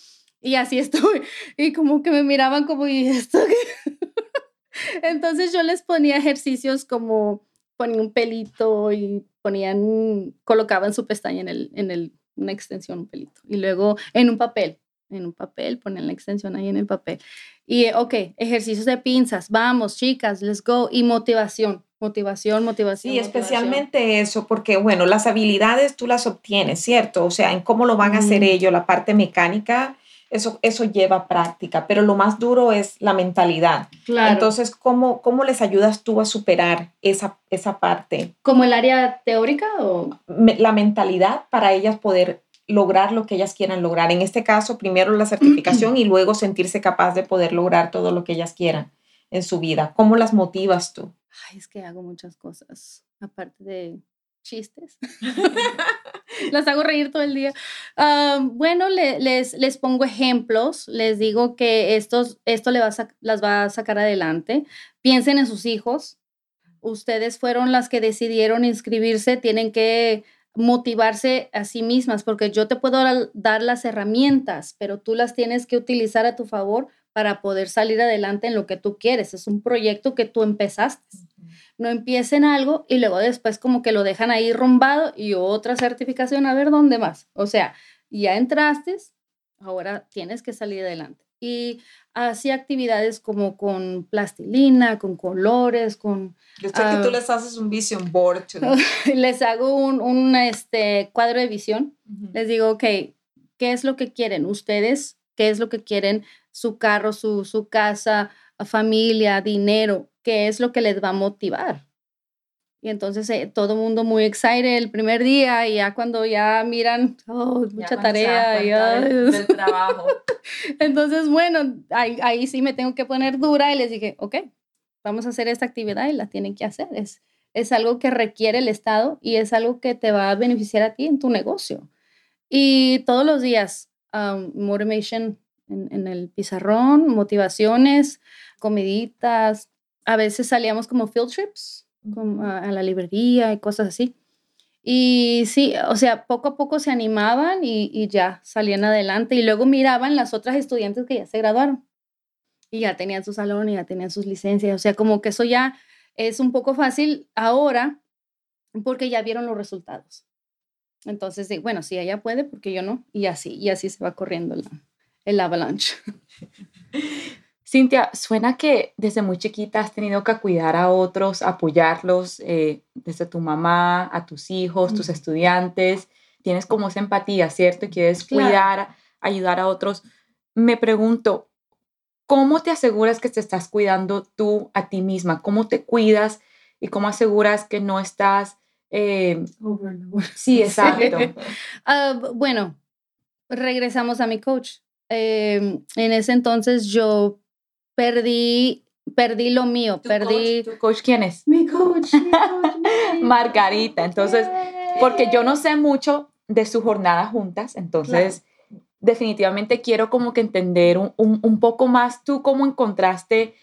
Y así estoy. Y como que me miraban como, ¿y esto Entonces yo les ponía ejercicios como ponía un pelito y ponían, colocaban su pestaña en, el, en el, una extensión, un pelito. Y luego en un papel, en un papel, ponen la extensión ahí en el papel. Y, ok, ejercicios de pinzas, vamos, chicas, let's go. Y motivación, motivación, motivación. Sí, especialmente eso, porque, bueno, las habilidades tú las obtienes, ¿cierto? O sea, en cómo lo van a hacer ellos, la parte mecánica eso, eso lleva práctica, pero lo más duro es la mentalidad. Claro. Entonces, ¿cómo, ¿cómo les ayudas tú a superar esa, esa parte? ¿Como el área teórica o...? La mentalidad para ellas poder lograr lo que ellas quieran lograr. En este caso, primero la certificación y luego sentirse capaz de poder lograr todo lo que ellas quieran en su vida. ¿Cómo las motivas tú? Ay, es que hago muchas cosas, aparte de chistes. las hago reír todo el día. bueno, les, les pongo ejemplos, les digo que estos, esto le va las va a sacar adelante. Piensen en sus hijos. Ustedes fueron las que decidieron inscribirse, tienen que motivarse a sí mismas, porque yo te puedo dar las herramientas, pero tú las tienes que utilizar a tu favor para poder salir adelante en lo que tú quieres. Es un proyecto que tú empezaste no empiecen algo y luego después como que lo dejan ahí rumbado y otra certificación, a ver dónde más. O sea, ya entraste, ahora tienes que salir adelante. Y así actividades como con plastilina, con colores, con... Yo sé que tú ah, les haces un vision board. les hago un, un, este, cuadro de visión. Les digo, ok, ¿qué es lo que quieren ustedes? ¿Qué es lo que quieren? Su carro, su, su casa, familia, dinero qué es lo que les va a motivar. Y entonces eh, todo el mundo muy excited el primer día y ya cuando ya miran, oh, mucha tarea. Ya, del, trabajo. entonces, bueno, ahí, ahí, sí me tengo que poner dura y les dije, ok, vamos a hacer esta actividad y la tienen que hacer. Es, es algo que requiere el Estado y es algo que te va a beneficiar a ti en tu negocio. Y todos los días, um, motivation en, en el pizarrón, motivaciones, comiditas, a veces salíamos como field trips a, la librería y cosas así. Y sí, o sea, poco a poco se animaban y, y, ya salían adelante y luego miraban las otras estudiantes que ya se graduaron y ya tenían su salón y ya tenían sus licencias. O sea, como que eso ya es un poco fácil ahora porque ya vieron los resultados. Entonces, bueno, si ella puede, porque yo no. Y así, y así se va corriendo la, el avalanche. Cintia, suena que desde muy chiquita has tenido que cuidar a otros, apoyarlos, eh, desde tu mamá, a tus hijos, tus estudiantes. Tienes como esa empatía, ¿cierto? Y quieres cuidar, ayudar a otros. Me pregunto, ¿cómo te aseguras que te estás cuidando tú a ti misma? ¿Cómo te cuidas y cómo aseguras que no estás... Eh, sí, exacto. Ah, bueno, regresamos a mi coach. Em, en ese entonces yo perdí perdí lo mío, perdí... Coach, ¿Tu coach quién es? Mi coach. Mi coach Margarita. Entonces, porque yo no sé mucho de su jornada juntas, entonces definitivamente quiero como que entender un, un, un, poco más tú cómo encontraste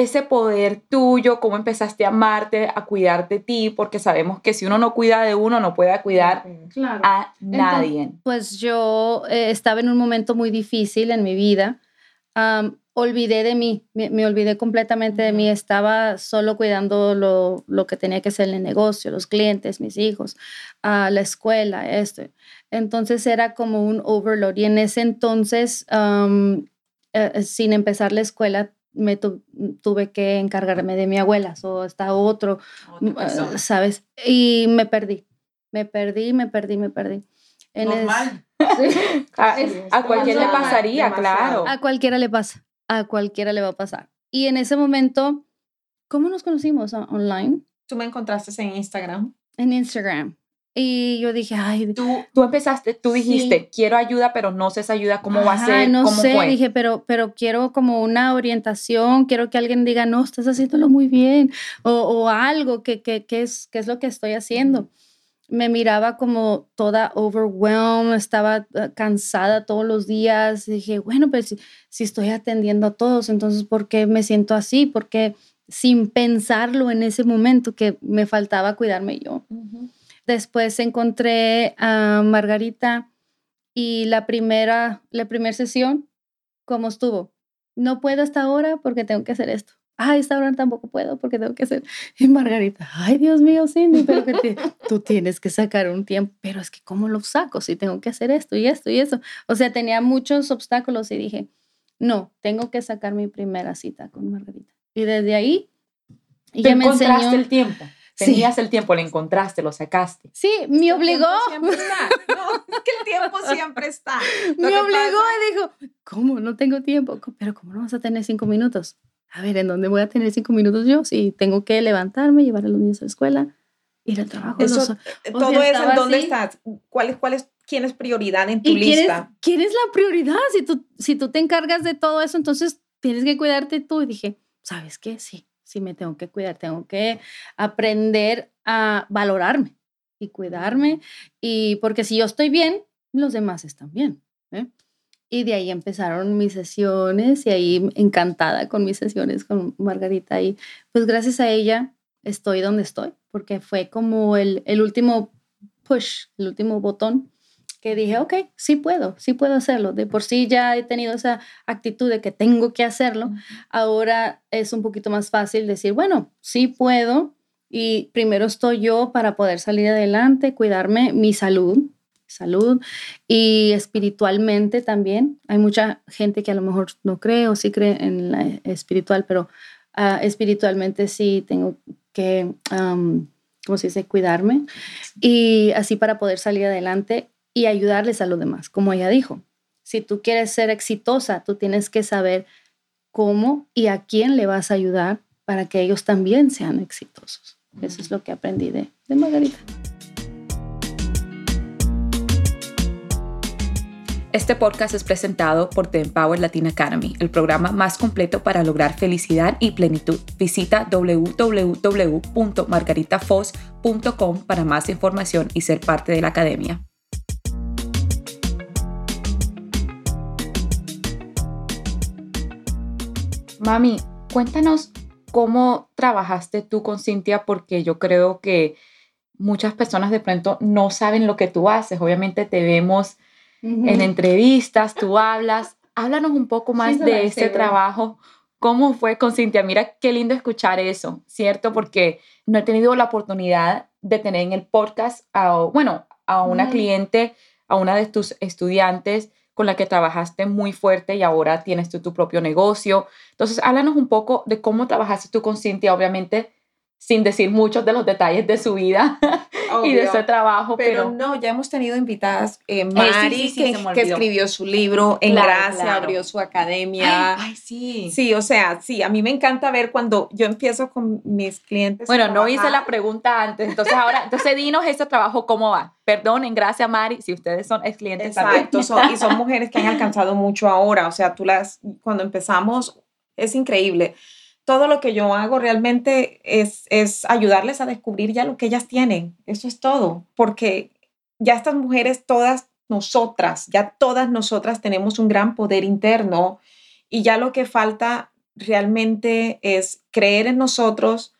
ese poder tuyo, cómo empezaste a amarte, a cuidar de ti, porque sabemos que si uno no cuida de uno, no puede cuidar claro. a nadie. Entonces, pues yo eh, estaba en un momento muy difícil en mi vida. Um, olvidé de mí, me, me, olvidé completamente de mí, estaba solo cuidando lo, lo, que tenía que hacer en el negocio, los clientes, mis hijos, uh, la escuela, esto. Entonces era como un overload y en ese entonces, um, uh, sin empezar la escuela, me tu, tuve que encargarme de mi abuela, o está otro, uh, ¿sabes? Y me perdí, me perdí, me perdí, me perdí. En Normal. Es, sí. a, a cualquiera le pasaría, demasiado. claro. A cualquiera le pasa a cualquiera le va a pasar. Y en ese momento, ¿cómo nos conocimos online? Tú me encontraste en Instagram. En Instagram. Y yo dije, ay. Tú, tú empezaste, tú dijiste, sí. quiero ayuda, pero no sé esa ayuda, ¿cómo Ajá, va a ser? No ¿Cómo sé, fue? dije, pero, pero quiero como una orientación, quiero que alguien diga, no, estás haciéndolo muy bien, o, o algo, que, que, que, es, que es lo que estoy haciendo. Me miraba como toda overwhelmed, estaba uh, cansada todos los días. Dije, bueno, pues si, si estoy atendiendo a todos, entonces, ¿por qué me siento así? Porque sin pensarlo en ese momento que me faltaba cuidarme yo. Uh -huh. Después encontré a Margarita y la primera, la primera sesión, ¿cómo estuvo? No puedo hasta ahora porque tengo que hacer esto. Ah, esta hora tampoco puedo porque tengo que hacer. Y Margarita, ay, Dios mío, Cindy, pero que te, tú tienes que sacar un tiempo. Pero es que, ¿cómo lo saco si tengo que hacer esto y esto y eso? O sea, tenía muchos obstáculos y dije, no, tengo que sacar mi primera cita con Margarita. Y desde ahí, ella me enseñó. el tiempo? Tenías sí. el tiempo, lo encontraste, lo sacaste. Sí, me obligó. Siempre está. No, es que el tiempo siempre está. Lo me obligó y dijo, ¿cómo? No tengo tiempo. Pero ¿cómo no vas a tener cinco minutos? A ver, ¿en dónde voy a tener cinco minutos yo? Si tengo que levantarme, llevar a los niños a la escuela, ir al trabajo. Eso, los, todo sea, eso, ¿en dónde así. estás? ¿Cuál es, cuál es, ¿Quién es prioridad en tu ¿Y lista? ¿quién es, ¿Quién es la prioridad? Si tú, si tú te encargas de todo eso, entonces tienes que cuidarte tú. Y dije, ¿sabes qué? Sí, sí me tengo que cuidar, tengo que aprender a valorarme y cuidarme, y porque si yo estoy bien, los demás están bien. ¿eh? Y de ahí empezaron mis sesiones y ahí encantada con mis sesiones con Margarita y pues gracias a ella estoy donde estoy, porque fue como el, el último push, el último botón que dije, ok, sí puedo, sí puedo hacerlo. De por sí ya he tenido esa actitud de que tengo que hacerlo. Ahora es un poquito más fácil decir, bueno, sí puedo y primero estoy yo para poder salir adelante, cuidarme mi salud, salud y espiritualmente también. Hay mucha gente que a lo mejor no cree o sí cree en la espiritual, pero uh, espiritualmente sí tengo que, um, ¿cómo se dice?, cuidarme y así para poder salir adelante y ayudarles a los demás, como ella dijo. Si tú quieres ser exitosa, tú tienes que saber cómo y a quién le vas a ayudar para que ellos también sean exitosos. Eso es lo que aprendí de, de Margarita. Este podcast es presentado por The Empower Latin Academy, el programa más completo para lograr felicidad y plenitud. Visita www.margaritafos.com para más información y ser parte de la academia. Mami, cuéntanos cómo trabajaste tú con Cintia, porque yo creo que muchas personas de pronto no saben lo que tú haces. Obviamente te vemos uh -huh. en entrevistas, tú hablas. Háblanos un poco más sí, de ese trabajo. ¿Cómo fue con Cintia? Mira qué lindo escuchar eso, ¿cierto? Porque no he tenido la oportunidad de tener en el podcast a, bueno, a una uh -huh. cliente, a una de tus estudiantes con la que trabajaste muy fuerte y ahora tienes tú tu propio negocio. Entonces, háblanos un poco de cómo trabajaste tú con Cintia, obviamente sin decir muchos de los detalles de su vida Obvio, y de su trabajo. Pero, pero, no, ya hemos tenido invitadas. Eh, Mari, sí, sí, sí, que, que, escribió su libro, En claro, Gracia, claro. abrió su academia. Ay, ay, sí. Sí, o sea, sí, a mí me encanta ver cuando yo empiezo con mis clientes. Bueno, no hice la pregunta antes, entonces ahora, entonces dinos ese trabajo, ¿cómo va? Perdonen, gracias Mari, si ustedes son ex clientes Exacto, son, y son mujeres que han alcanzado mucho ahora, o sea, tú las, cuando empezamos, es increíble todo lo que yo hago realmente es, es ayudarles a descubrir ya lo que ellas tienen. Eso es todo, porque ya estas mujeres, todas nosotras, ya todas nosotras tenemos un gran poder interno y ya lo que falta realmente es creer en nosotros,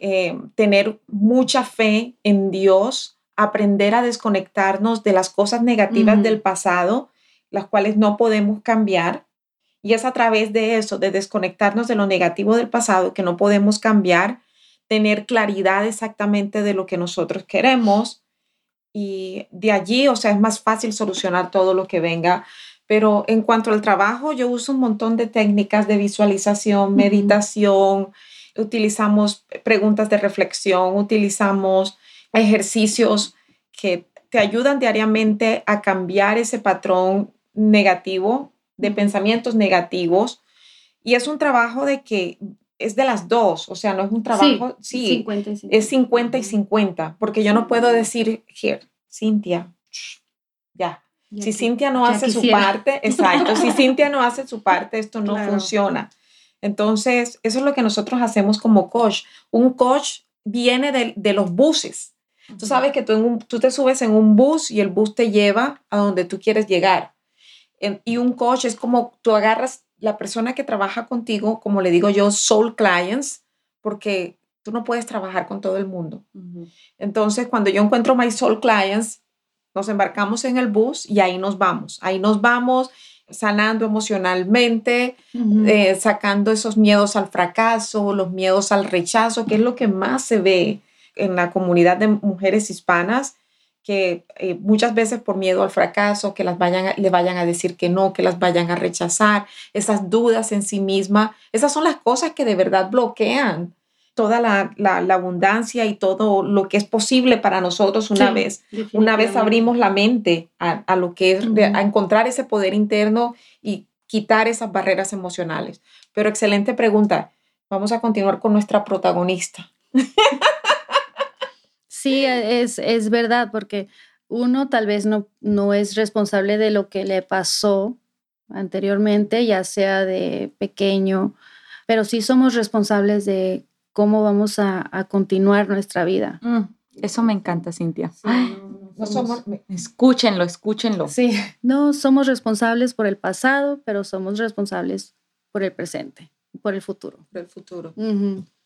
eh, tener mucha fe en Dios, aprender a desconectarnos de las cosas negativas del pasado, las cuales no podemos cambiar. Y es a través de eso, de desconectarnos de lo negativo del pasado que no podemos cambiar, tener claridad exactamente de lo que nosotros queremos. Y de allí, o sea, es más fácil solucionar todo lo que venga. Pero en cuanto al trabajo, yo uso un montón de técnicas de visualización, meditación, utilizamos preguntas de reflexión, utilizamos ejercicios que te ayudan diariamente a cambiar ese patrón negativo de pensamientos negativos. Y es un trabajo de que es de las dos, o sea, no es un trabajo, sí, es 50 y 50, porque yo no puedo decir, here, Cintia, ya. si Cintia no hace su parte, exacto, si Cintia no hace su parte, esto no funciona. Entonces, eso es lo que nosotros hacemos como coach. Un coach viene de, de los buses. Tú sabes que tú, tú te subes en un bus y el bus te lleva a donde tú quieres llegar. Y un coach es como tú agarras la persona que trabaja contigo, como le digo yo, soul clients, porque tú no puedes trabajar con todo el mundo. Entonces, cuando yo encuentro my soul clients, nos embarcamos en el bus y ahí nos vamos. Ahí nos vamos sanando emocionalmente, eh, sacando esos miedos al fracaso, los miedos al rechazo, que es lo que más se ve en la comunidad de mujeres hispanas que eh, muchas veces por miedo al fracaso, que las vayan le vayan a decir que no, que las vayan a rechazar, esas dudas en sí misma, esas son las cosas que de verdad bloquean toda la, abundancia y todo lo que es posible para nosotros una vez, una vez abrimos la mente a, lo que es, a encontrar ese poder interno y quitar esas barreras emocionales. Pero excelente pregunta. Vamos a continuar con nuestra protagonista. Sí, e, es, es verdad, porque uno tal vez no, no es responsable de lo que le pasó anteriormente, ya sea de pequeño, pero sí somos responsables de cómo vamos a, continuar nuestra vida. Mm, eso me encanta, Cintia. no, somos, escúchenlo, escúchenlo. Sí, no somos responsables por el pasado, pero somos responsables por el presente, por el futuro. Por el futuro.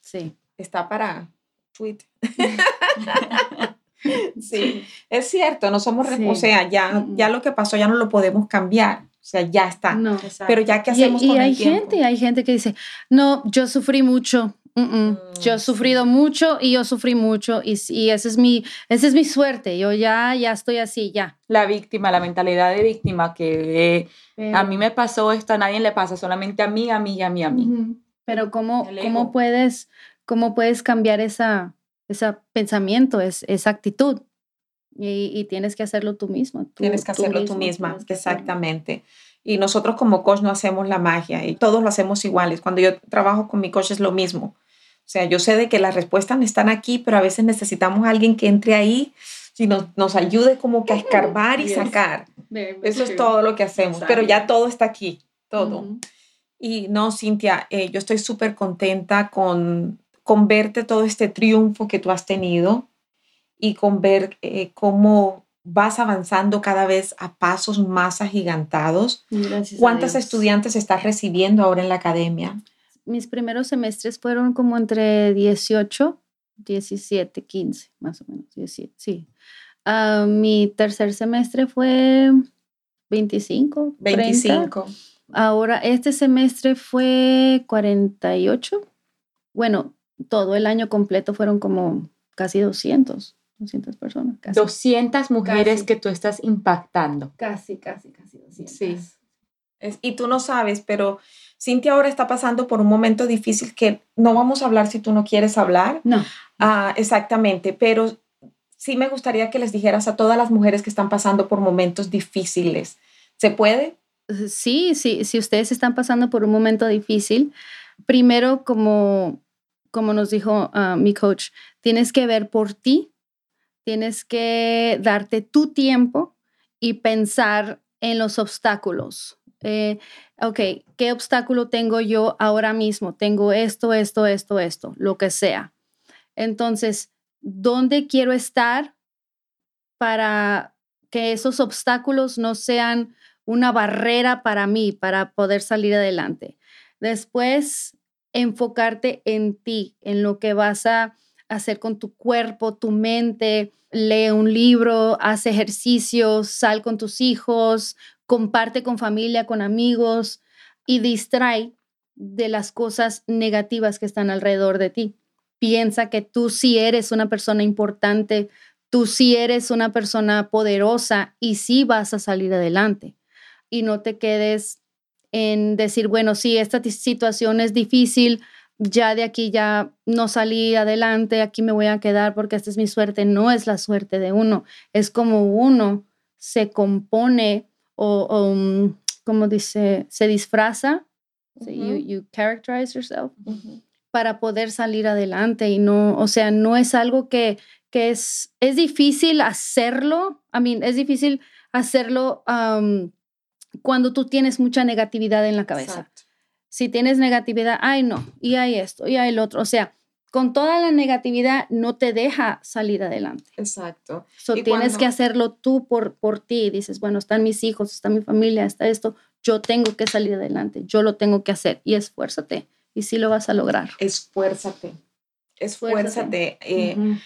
Sí. Está para tweet. sí, es cierto, no somos, o sea, ya, ya lo que pasó ya no lo podemos cambiar. O sea, ya está. Pero ya que hacemos y, y hay gente, hay gente que dice, no, yo sufrí mucho. Yo he mm, sufrido mucho y yo sufrí mucho y, y esa es mi esa es mi suerte. Yo ya ya estoy así, ya. La víctima, la mentalidad de víctima que a mí me pasó esto, a nadie le pasa, solamente a mí, a mí, a mí, a mí. Pero cómo cómo puedes cómo puedes cambiar esa ese pensamiento, es, esa actitud. Y, tienes que hacerlo tú mismo. tienes que hacerlo tú, misma, exactamente. Y nosotros como coach no hacemos la magia y todos lo hacemos iguales. Cuando yo trabajo con mi coach es lo mismo. O sea, yo sé de que las respuestas están aquí, pero a veces necesitamos a alguien que entre ahí y nos, nos ayude como que a escarbar y sacar. Eso es todo lo que hacemos, pero ya todo está aquí, todo. Y no, Cintia, eh, yo estoy súper contenta con con verte todo este triunfo que tú has tenido y con ver eh, cómo vas avanzando cada vez a pasos más agigantados. ¿Cuántas estudiantes estás recibiendo ahora en la academia? Mis primeros semestres fueron como entre 18, 17, 15, más o menos, 17, sí. Ah, mi tercer semestre fue 25. 25. Ahora, este semestre fue 48. Bueno, todo el año completo fueron como casi 200, 200 personas. 200 mujeres que tú estás impactando. Casi, casi, casi 200. Sí. y tú no sabes, pero Cintia ahora está pasando por un momento difícil que no vamos a hablar si tú no quieres hablar. No. Ah, exactamente, pero sí me gustaría que les dijeras a todas las mujeres que están pasando por momentos difíciles. ¿Se puede? Sí, sí, si ustedes están pasando por un momento difícil, primero como como nos dijo ah, mi coach, tienes que ver por ti, tienes que darte tu tiempo y pensar en los obstáculos Eh, ok, ¿qué obstáculo tengo yo ahora mismo? Tengo esto, esto, esto, esto, lo que sea. Entonces, ¿dónde quiero estar para que esos obstáculos no sean una barrera para mí, para poder salir adelante? Después, enfocarte en ti, en lo que vas a hacer con tu cuerpo, tu mente, lee un libro, haz ejercicios, sal con tus hijos, comparte con familia, con amigos y distrae de las cosas negativas que están alrededor de ti. Piensa que tú sí eres una persona importante, tú sí eres una persona poderosa y sí vas a salir adelante. Y no te quedes en decir, bueno, sí, esta situación es difícil, ya de aquí ya no salí adelante, aquí me voy a quedar porque esta es mi suerte. No es la suerte de uno, es como uno se compone o, mm, como dice, se disfraza, you, characterize yourself, para poder salir adelante y no, o sea, no es algo que, que es, es difícil hacerlo, I mean, es difícil hacerlo cuando tú tienes mucha negatividad en la cabeza. Si tienes negatividad, ay no, y hay esto, y hay el otro, o sea, con toda la negatividad no te deja salir adelante. Exacto. So, tienes que hacerlo tú por, por ti. Dices, bueno, están mis hijos, está mi familia, está esto. Yo tengo que salir adelante, yo lo tengo que hacer y esfuérzate. Y sí lo vas a lograr. Esfuérzate. Esfuérzate. Eh,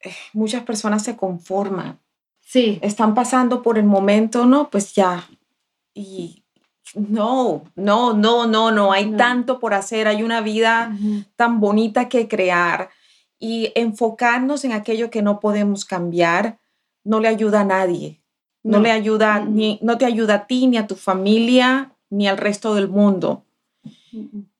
eh, muchas personas se conforman. Sí. Están pasando por el momento, ¿no? Pues ya. Y no, no, no, no, no, hay tanto por hacer, hay una vida tan bonita que crear y enfocarnos en aquello que no podemos cambiar no le ayuda a nadie, no, le ayuda, ni, no te ayuda a ti, ni a tu familia, ni al resto del mundo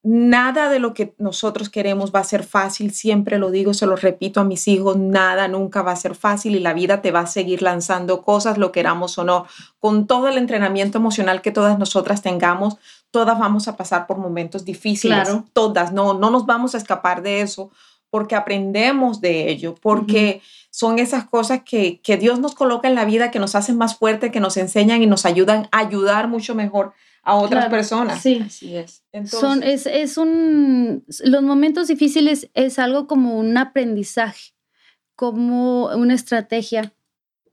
nada de lo que nosotros queremos va a ser fácil, siempre lo digo, se lo repito a mis hijos, nada nunca va a ser fácil y la vida te va a seguir lanzando cosas, lo queramos o no. Con todo el entrenamiento emocional que todas nosotras tengamos, todas vamos a pasar por momentos difíciles, claro. todas, no, no nos vamos a escapar de eso porque aprendemos de ello, porque son esas cosas que, que Dios nos coloca en la vida, que nos hacen más fuerte, que nos enseñan y nos ayudan a ayudar mucho mejor a otras personas. Sí, así es. Son, es, es un, los momentos difíciles es algo como un aprendizaje, como una estrategia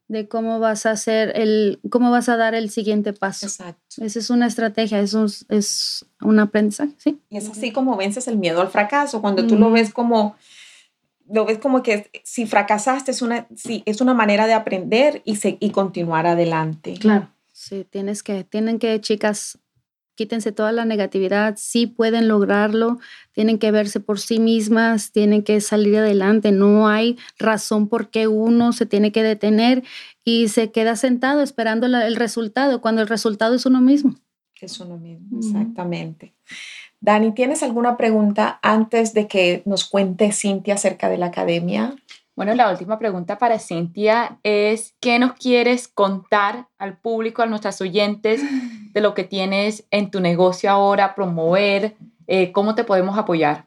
de cómo vas a hacer el, cómo vas a dar el siguiente paso. Exacto. Esa es una estrategia, eso es, es, un aprendizaje, sí. Y es así como vences el miedo al fracaso, cuando tú lo ves como, lo ves como que si fracasaste es una, sí, es una manera de aprender y, y continuar adelante. Claro. Sí, tienes que, tienen que, chicas, quítense toda la negatividad, sí pueden lograrlo, tienen que verse por sí mismas, tienen que salir adelante, no hay razón por qué uno se tiene que detener y se queda sentado esperando el resultado, cuando el resultado es uno mismo. Es uno mismo, exactamente. Dani, ¿tienes alguna pregunta antes de que nos cuente Cintia acerca de la academia? Bueno, la última pregunta para Cintia es, ¿qué nos quieres contar al público, a nuestras oyentes, de lo que tienes en tu negocio ahora, promover? Eh, ¿Cómo te podemos apoyar?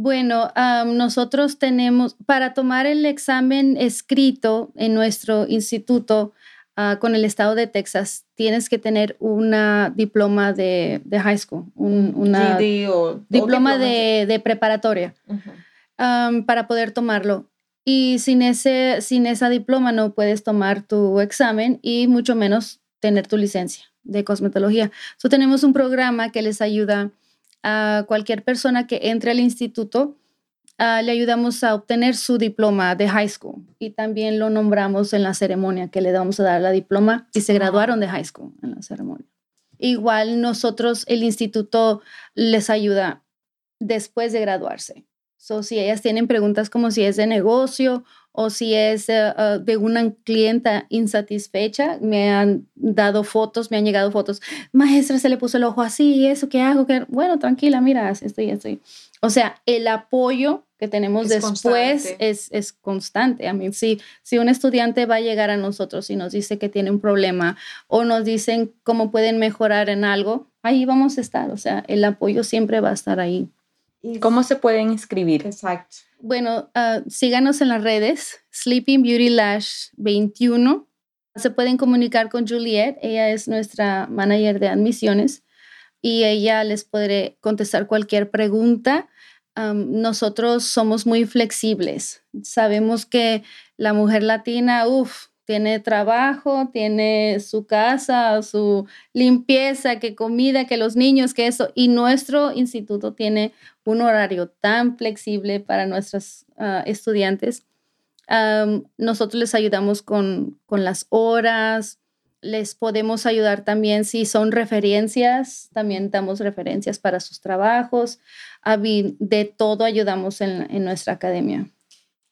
Bueno, nosotros tenemos, para tomar el examen escrito en nuestro instituto ah, con el estado de Texas, tienes que tener una diploma de, high school, un, una diploma, de, preparatoria para poder tomarlo. Y sin, ese, sin esa diploma no puedes tomar tu examen y mucho menos tener tu licencia de cosmetología. So, tenemos un programa que les ayuda a cualquier persona que entre al instituto. Ah, le ayudamos a obtener su diploma de high school y también lo nombramos en la ceremonia que le vamos a dar la diploma y se graduaron de high school en la ceremonia. Igual nosotros, el instituto les ayuda después de graduarse. So, si ellas tienen preguntas como si es de negocio o si es eh, eh, de una clienta insatisfecha, me han dado fotos, me han llegado fotos. Maestra, se le puso el ojo así, ¿eso qué hago? ¿Qué? Bueno, tranquila, mira, estoy, estoy. O sea, el apoyo que tenemos después es, es, constante. A mí, si, si un estudiante va a llegar a nosotros y nos dice que tiene un problema o nos dicen cómo pueden mejorar en algo, ahí vamos a estar. O sea, el apoyo siempre va a estar ahí. ¿Cómo se pueden inscribir? Exacto. Bueno, uh, síganos en las redes, Sleeping Beauty Lash 21. Se pueden comunicar con Juliet, ella es nuestra manager de admisiones y ella les puede contestar cualquier pregunta. nosotros somos muy flexibles. Sabemos que la mujer latina, uff, tiene trabajo, tiene su casa, su limpieza, que comida, que los niños, que eso. Y nuestro instituto tiene un horario tan flexible para nuestros ah, estudiantes. nosotros les ayudamos con, con las horas, les podemos ayudar también si son referencias, también damos referencias para sus trabajos. De todo ayudamos en, en nuestra academia.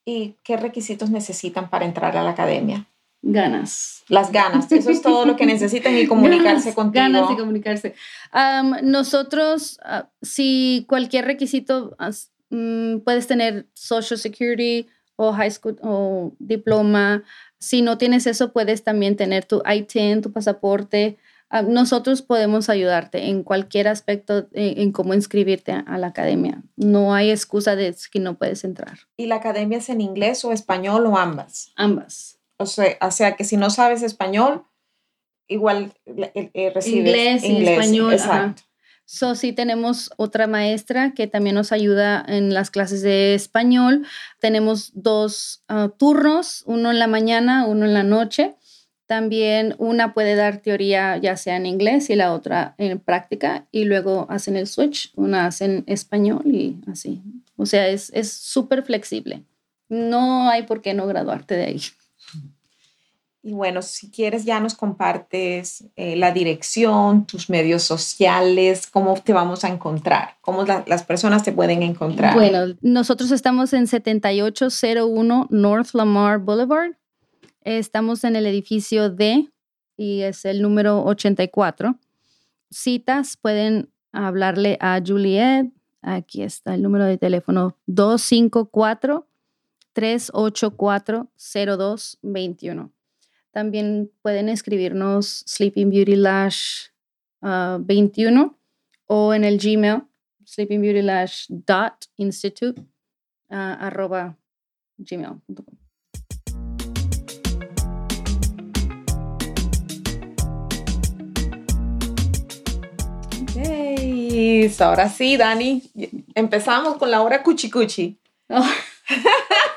¿Y qué requisitos necesitan para entrar a la academia? Ganas. Las ganas, eso es todo lo que necesitan y comunicarse contigo. Ganas y comunicarse. nosotros, ah, si cualquier requisito, mm, puedes tener Social Security o High School o diploma. Si no tienes eso, puedes también tener tu ITIN, tu pasaporte. nosotros podemos ayudarte en cualquier aspecto en, en, cómo inscribirte a la academia. No hay excusa de que no puedes entrar. ¿Y la academia es en inglés o español o ambas? Ambas. O sea, que si no sabes español, igual eh, eh, recibes inglés, y español. Exacto. So, sí tenemos otra maestra que también nos ayuda en las clases de español. Tenemos dos ah, turnos, uno en la mañana, uno en la noche. También una puede dar teoría ya sea en inglés y la otra en práctica y luego hacen el switch, una hacen español y así. O sea, es súper flexible. No hay por qué no graduarte de ahí. Y bueno, si quieres ya nos compartes eh, la dirección, tus medios sociales, cómo te vamos a encontrar, cómo las personas te pueden encontrar. Bueno, nosotros estamos en 7801 North Lamar Boulevard. Estamos en el edificio D y es el número 84. Citas pueden hablarle a Juliet. Aquí está el número de teléfono 254 384 0221. También pueden escribirnos Sleeping Beauty Lash 21 ah, o en el Gmail sleepingbeautylash.institute uh, arroba gmail.com. Ahora sí, Dani, empezamos con la hora cuchicuchi. Oh.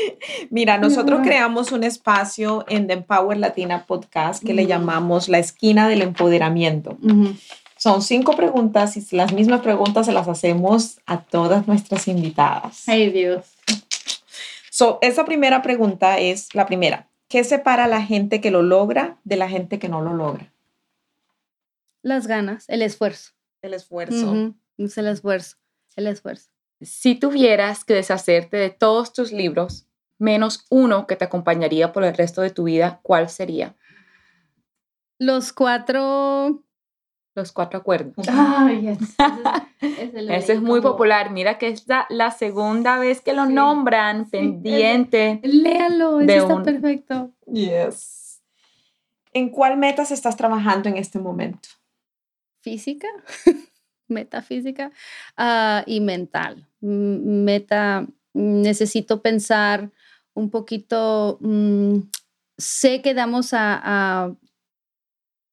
Mira, nosotros creamos un espacio en The Empower Latina Podcast que le llamamos la esquina del empoderamiento. Son cinco preguntas y las mismas preguntas se las hacemos a todas nuestras invitadas. Ay, Dios. So, esa primera pregunta es la primera. ¿Qué separa a la gente que lo logra de la gente que no lo logra? Las ganas, el esfuerzo. El esfuerzo. Es el esfuerzo, el esfuerzo. Si tuvieras que deshacerte de todos tus libros, menos uno que te acompañaría por el resto de tu vida, ¿cuál sería? Los cuatro. Los cuatro acuerdos. Ay, Ese es, muy popular. Mira que es la, segunda vez que lo nombran, pendiente. Léalo, ese está perfecto. Yes. ¿En cuál metas estás trabajando en este momento? Física. metafísica uh, y mental. Meta, necesito pensar un poquito, mm, sé que damos a, a,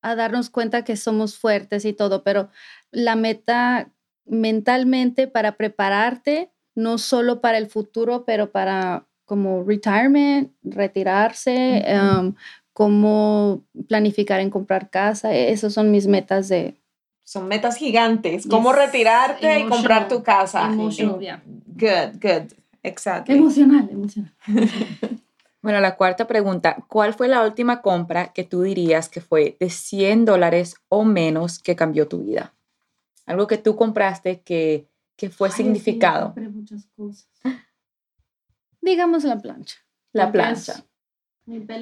a, darnos cuenta que somos fuertes y todo, pero la meta mentalmente para prepararte, no solo para el futuro, pero para como retirement, retirarse, um, cómo planificar en comprar casa, esas son mis metas de, son metas gigantes. Cómo retirarte y comprar tu casa. Emotional, Good, good. Exacto. Emocional, emocional. bueno, la cuarta pregunta. ¿Cuál fue la última compra que tú dirías que fue de 100 dólares o menos que cambió tu vida? Algo que tú compraste que, que fue significado. muchas cosas. Digamos la plancha. La plancha.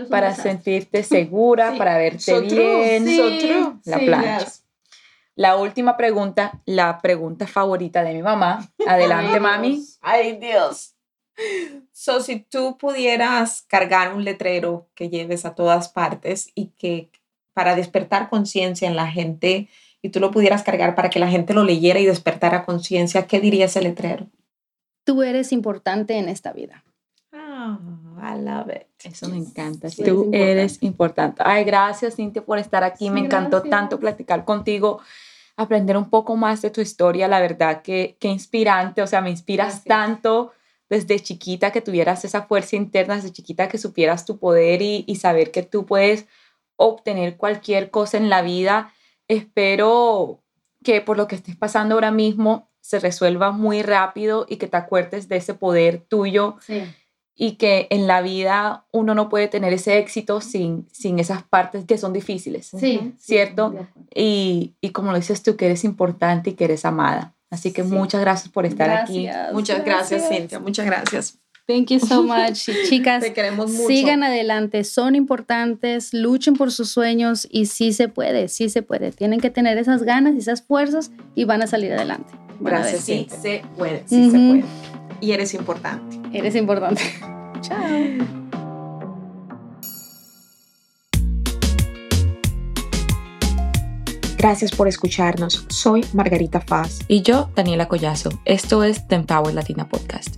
Para sentirte segura, para verte bien. La plancha. La última pregunta, la pregunta favorita de mi mamá. Adelante, mami. Ay, Dios. So, si tú pudieras cargar un letrero que lleves a todas partes y que para despertar conciencia en la gente y tú lo pudieras cargar para que la gente lo leyera y despertara conciencia, ¿qué diría ese letrero? Tú eres importante en esta vida. Oh, I love it. Eso me encanta. Tú eres importante. Ay, gracias, Cintia, por estar aquí. me encantó tanto platicar contigo, aprender un poco más de tu historia. La verdad que, que inspirante. O sea, me inspiras tanto desde chiquita que tuvieras esa fuerza interna, desde chiquita que supieras tu poder y, y saber que tú puedes obtener cualquier cosa en la vida. Espero que por lo que estés pasando ahora mismo se resuelva muy rápido y que te acuerdes de ese poder tuyo. Sí y que en la vida uno no puede tener ese éxito sin, sin esas partes que son difíciles, sí, ¿cierto? y, y, como lo dices tú, que eres importante y que eres amada. Así que muchas gracias por estar aquí. Muchas gracias, Cintia. Muchas gracias. Thank you so much. Chicas, Te queremos mucho. sigan adelante, son importantes, luchen por sus sueños y sí se puede, sí se puede. Tienen que tener esas ganas y esas fuerzas y van a salir adelante. gracias, sí se puede, sí se puede. Y eres importante. Eres importante. Chao. Gracias por escucharnos. Soy Margarita Faz. Y yo, Daniela Collazo. Esto es The Empower Latina Podcast.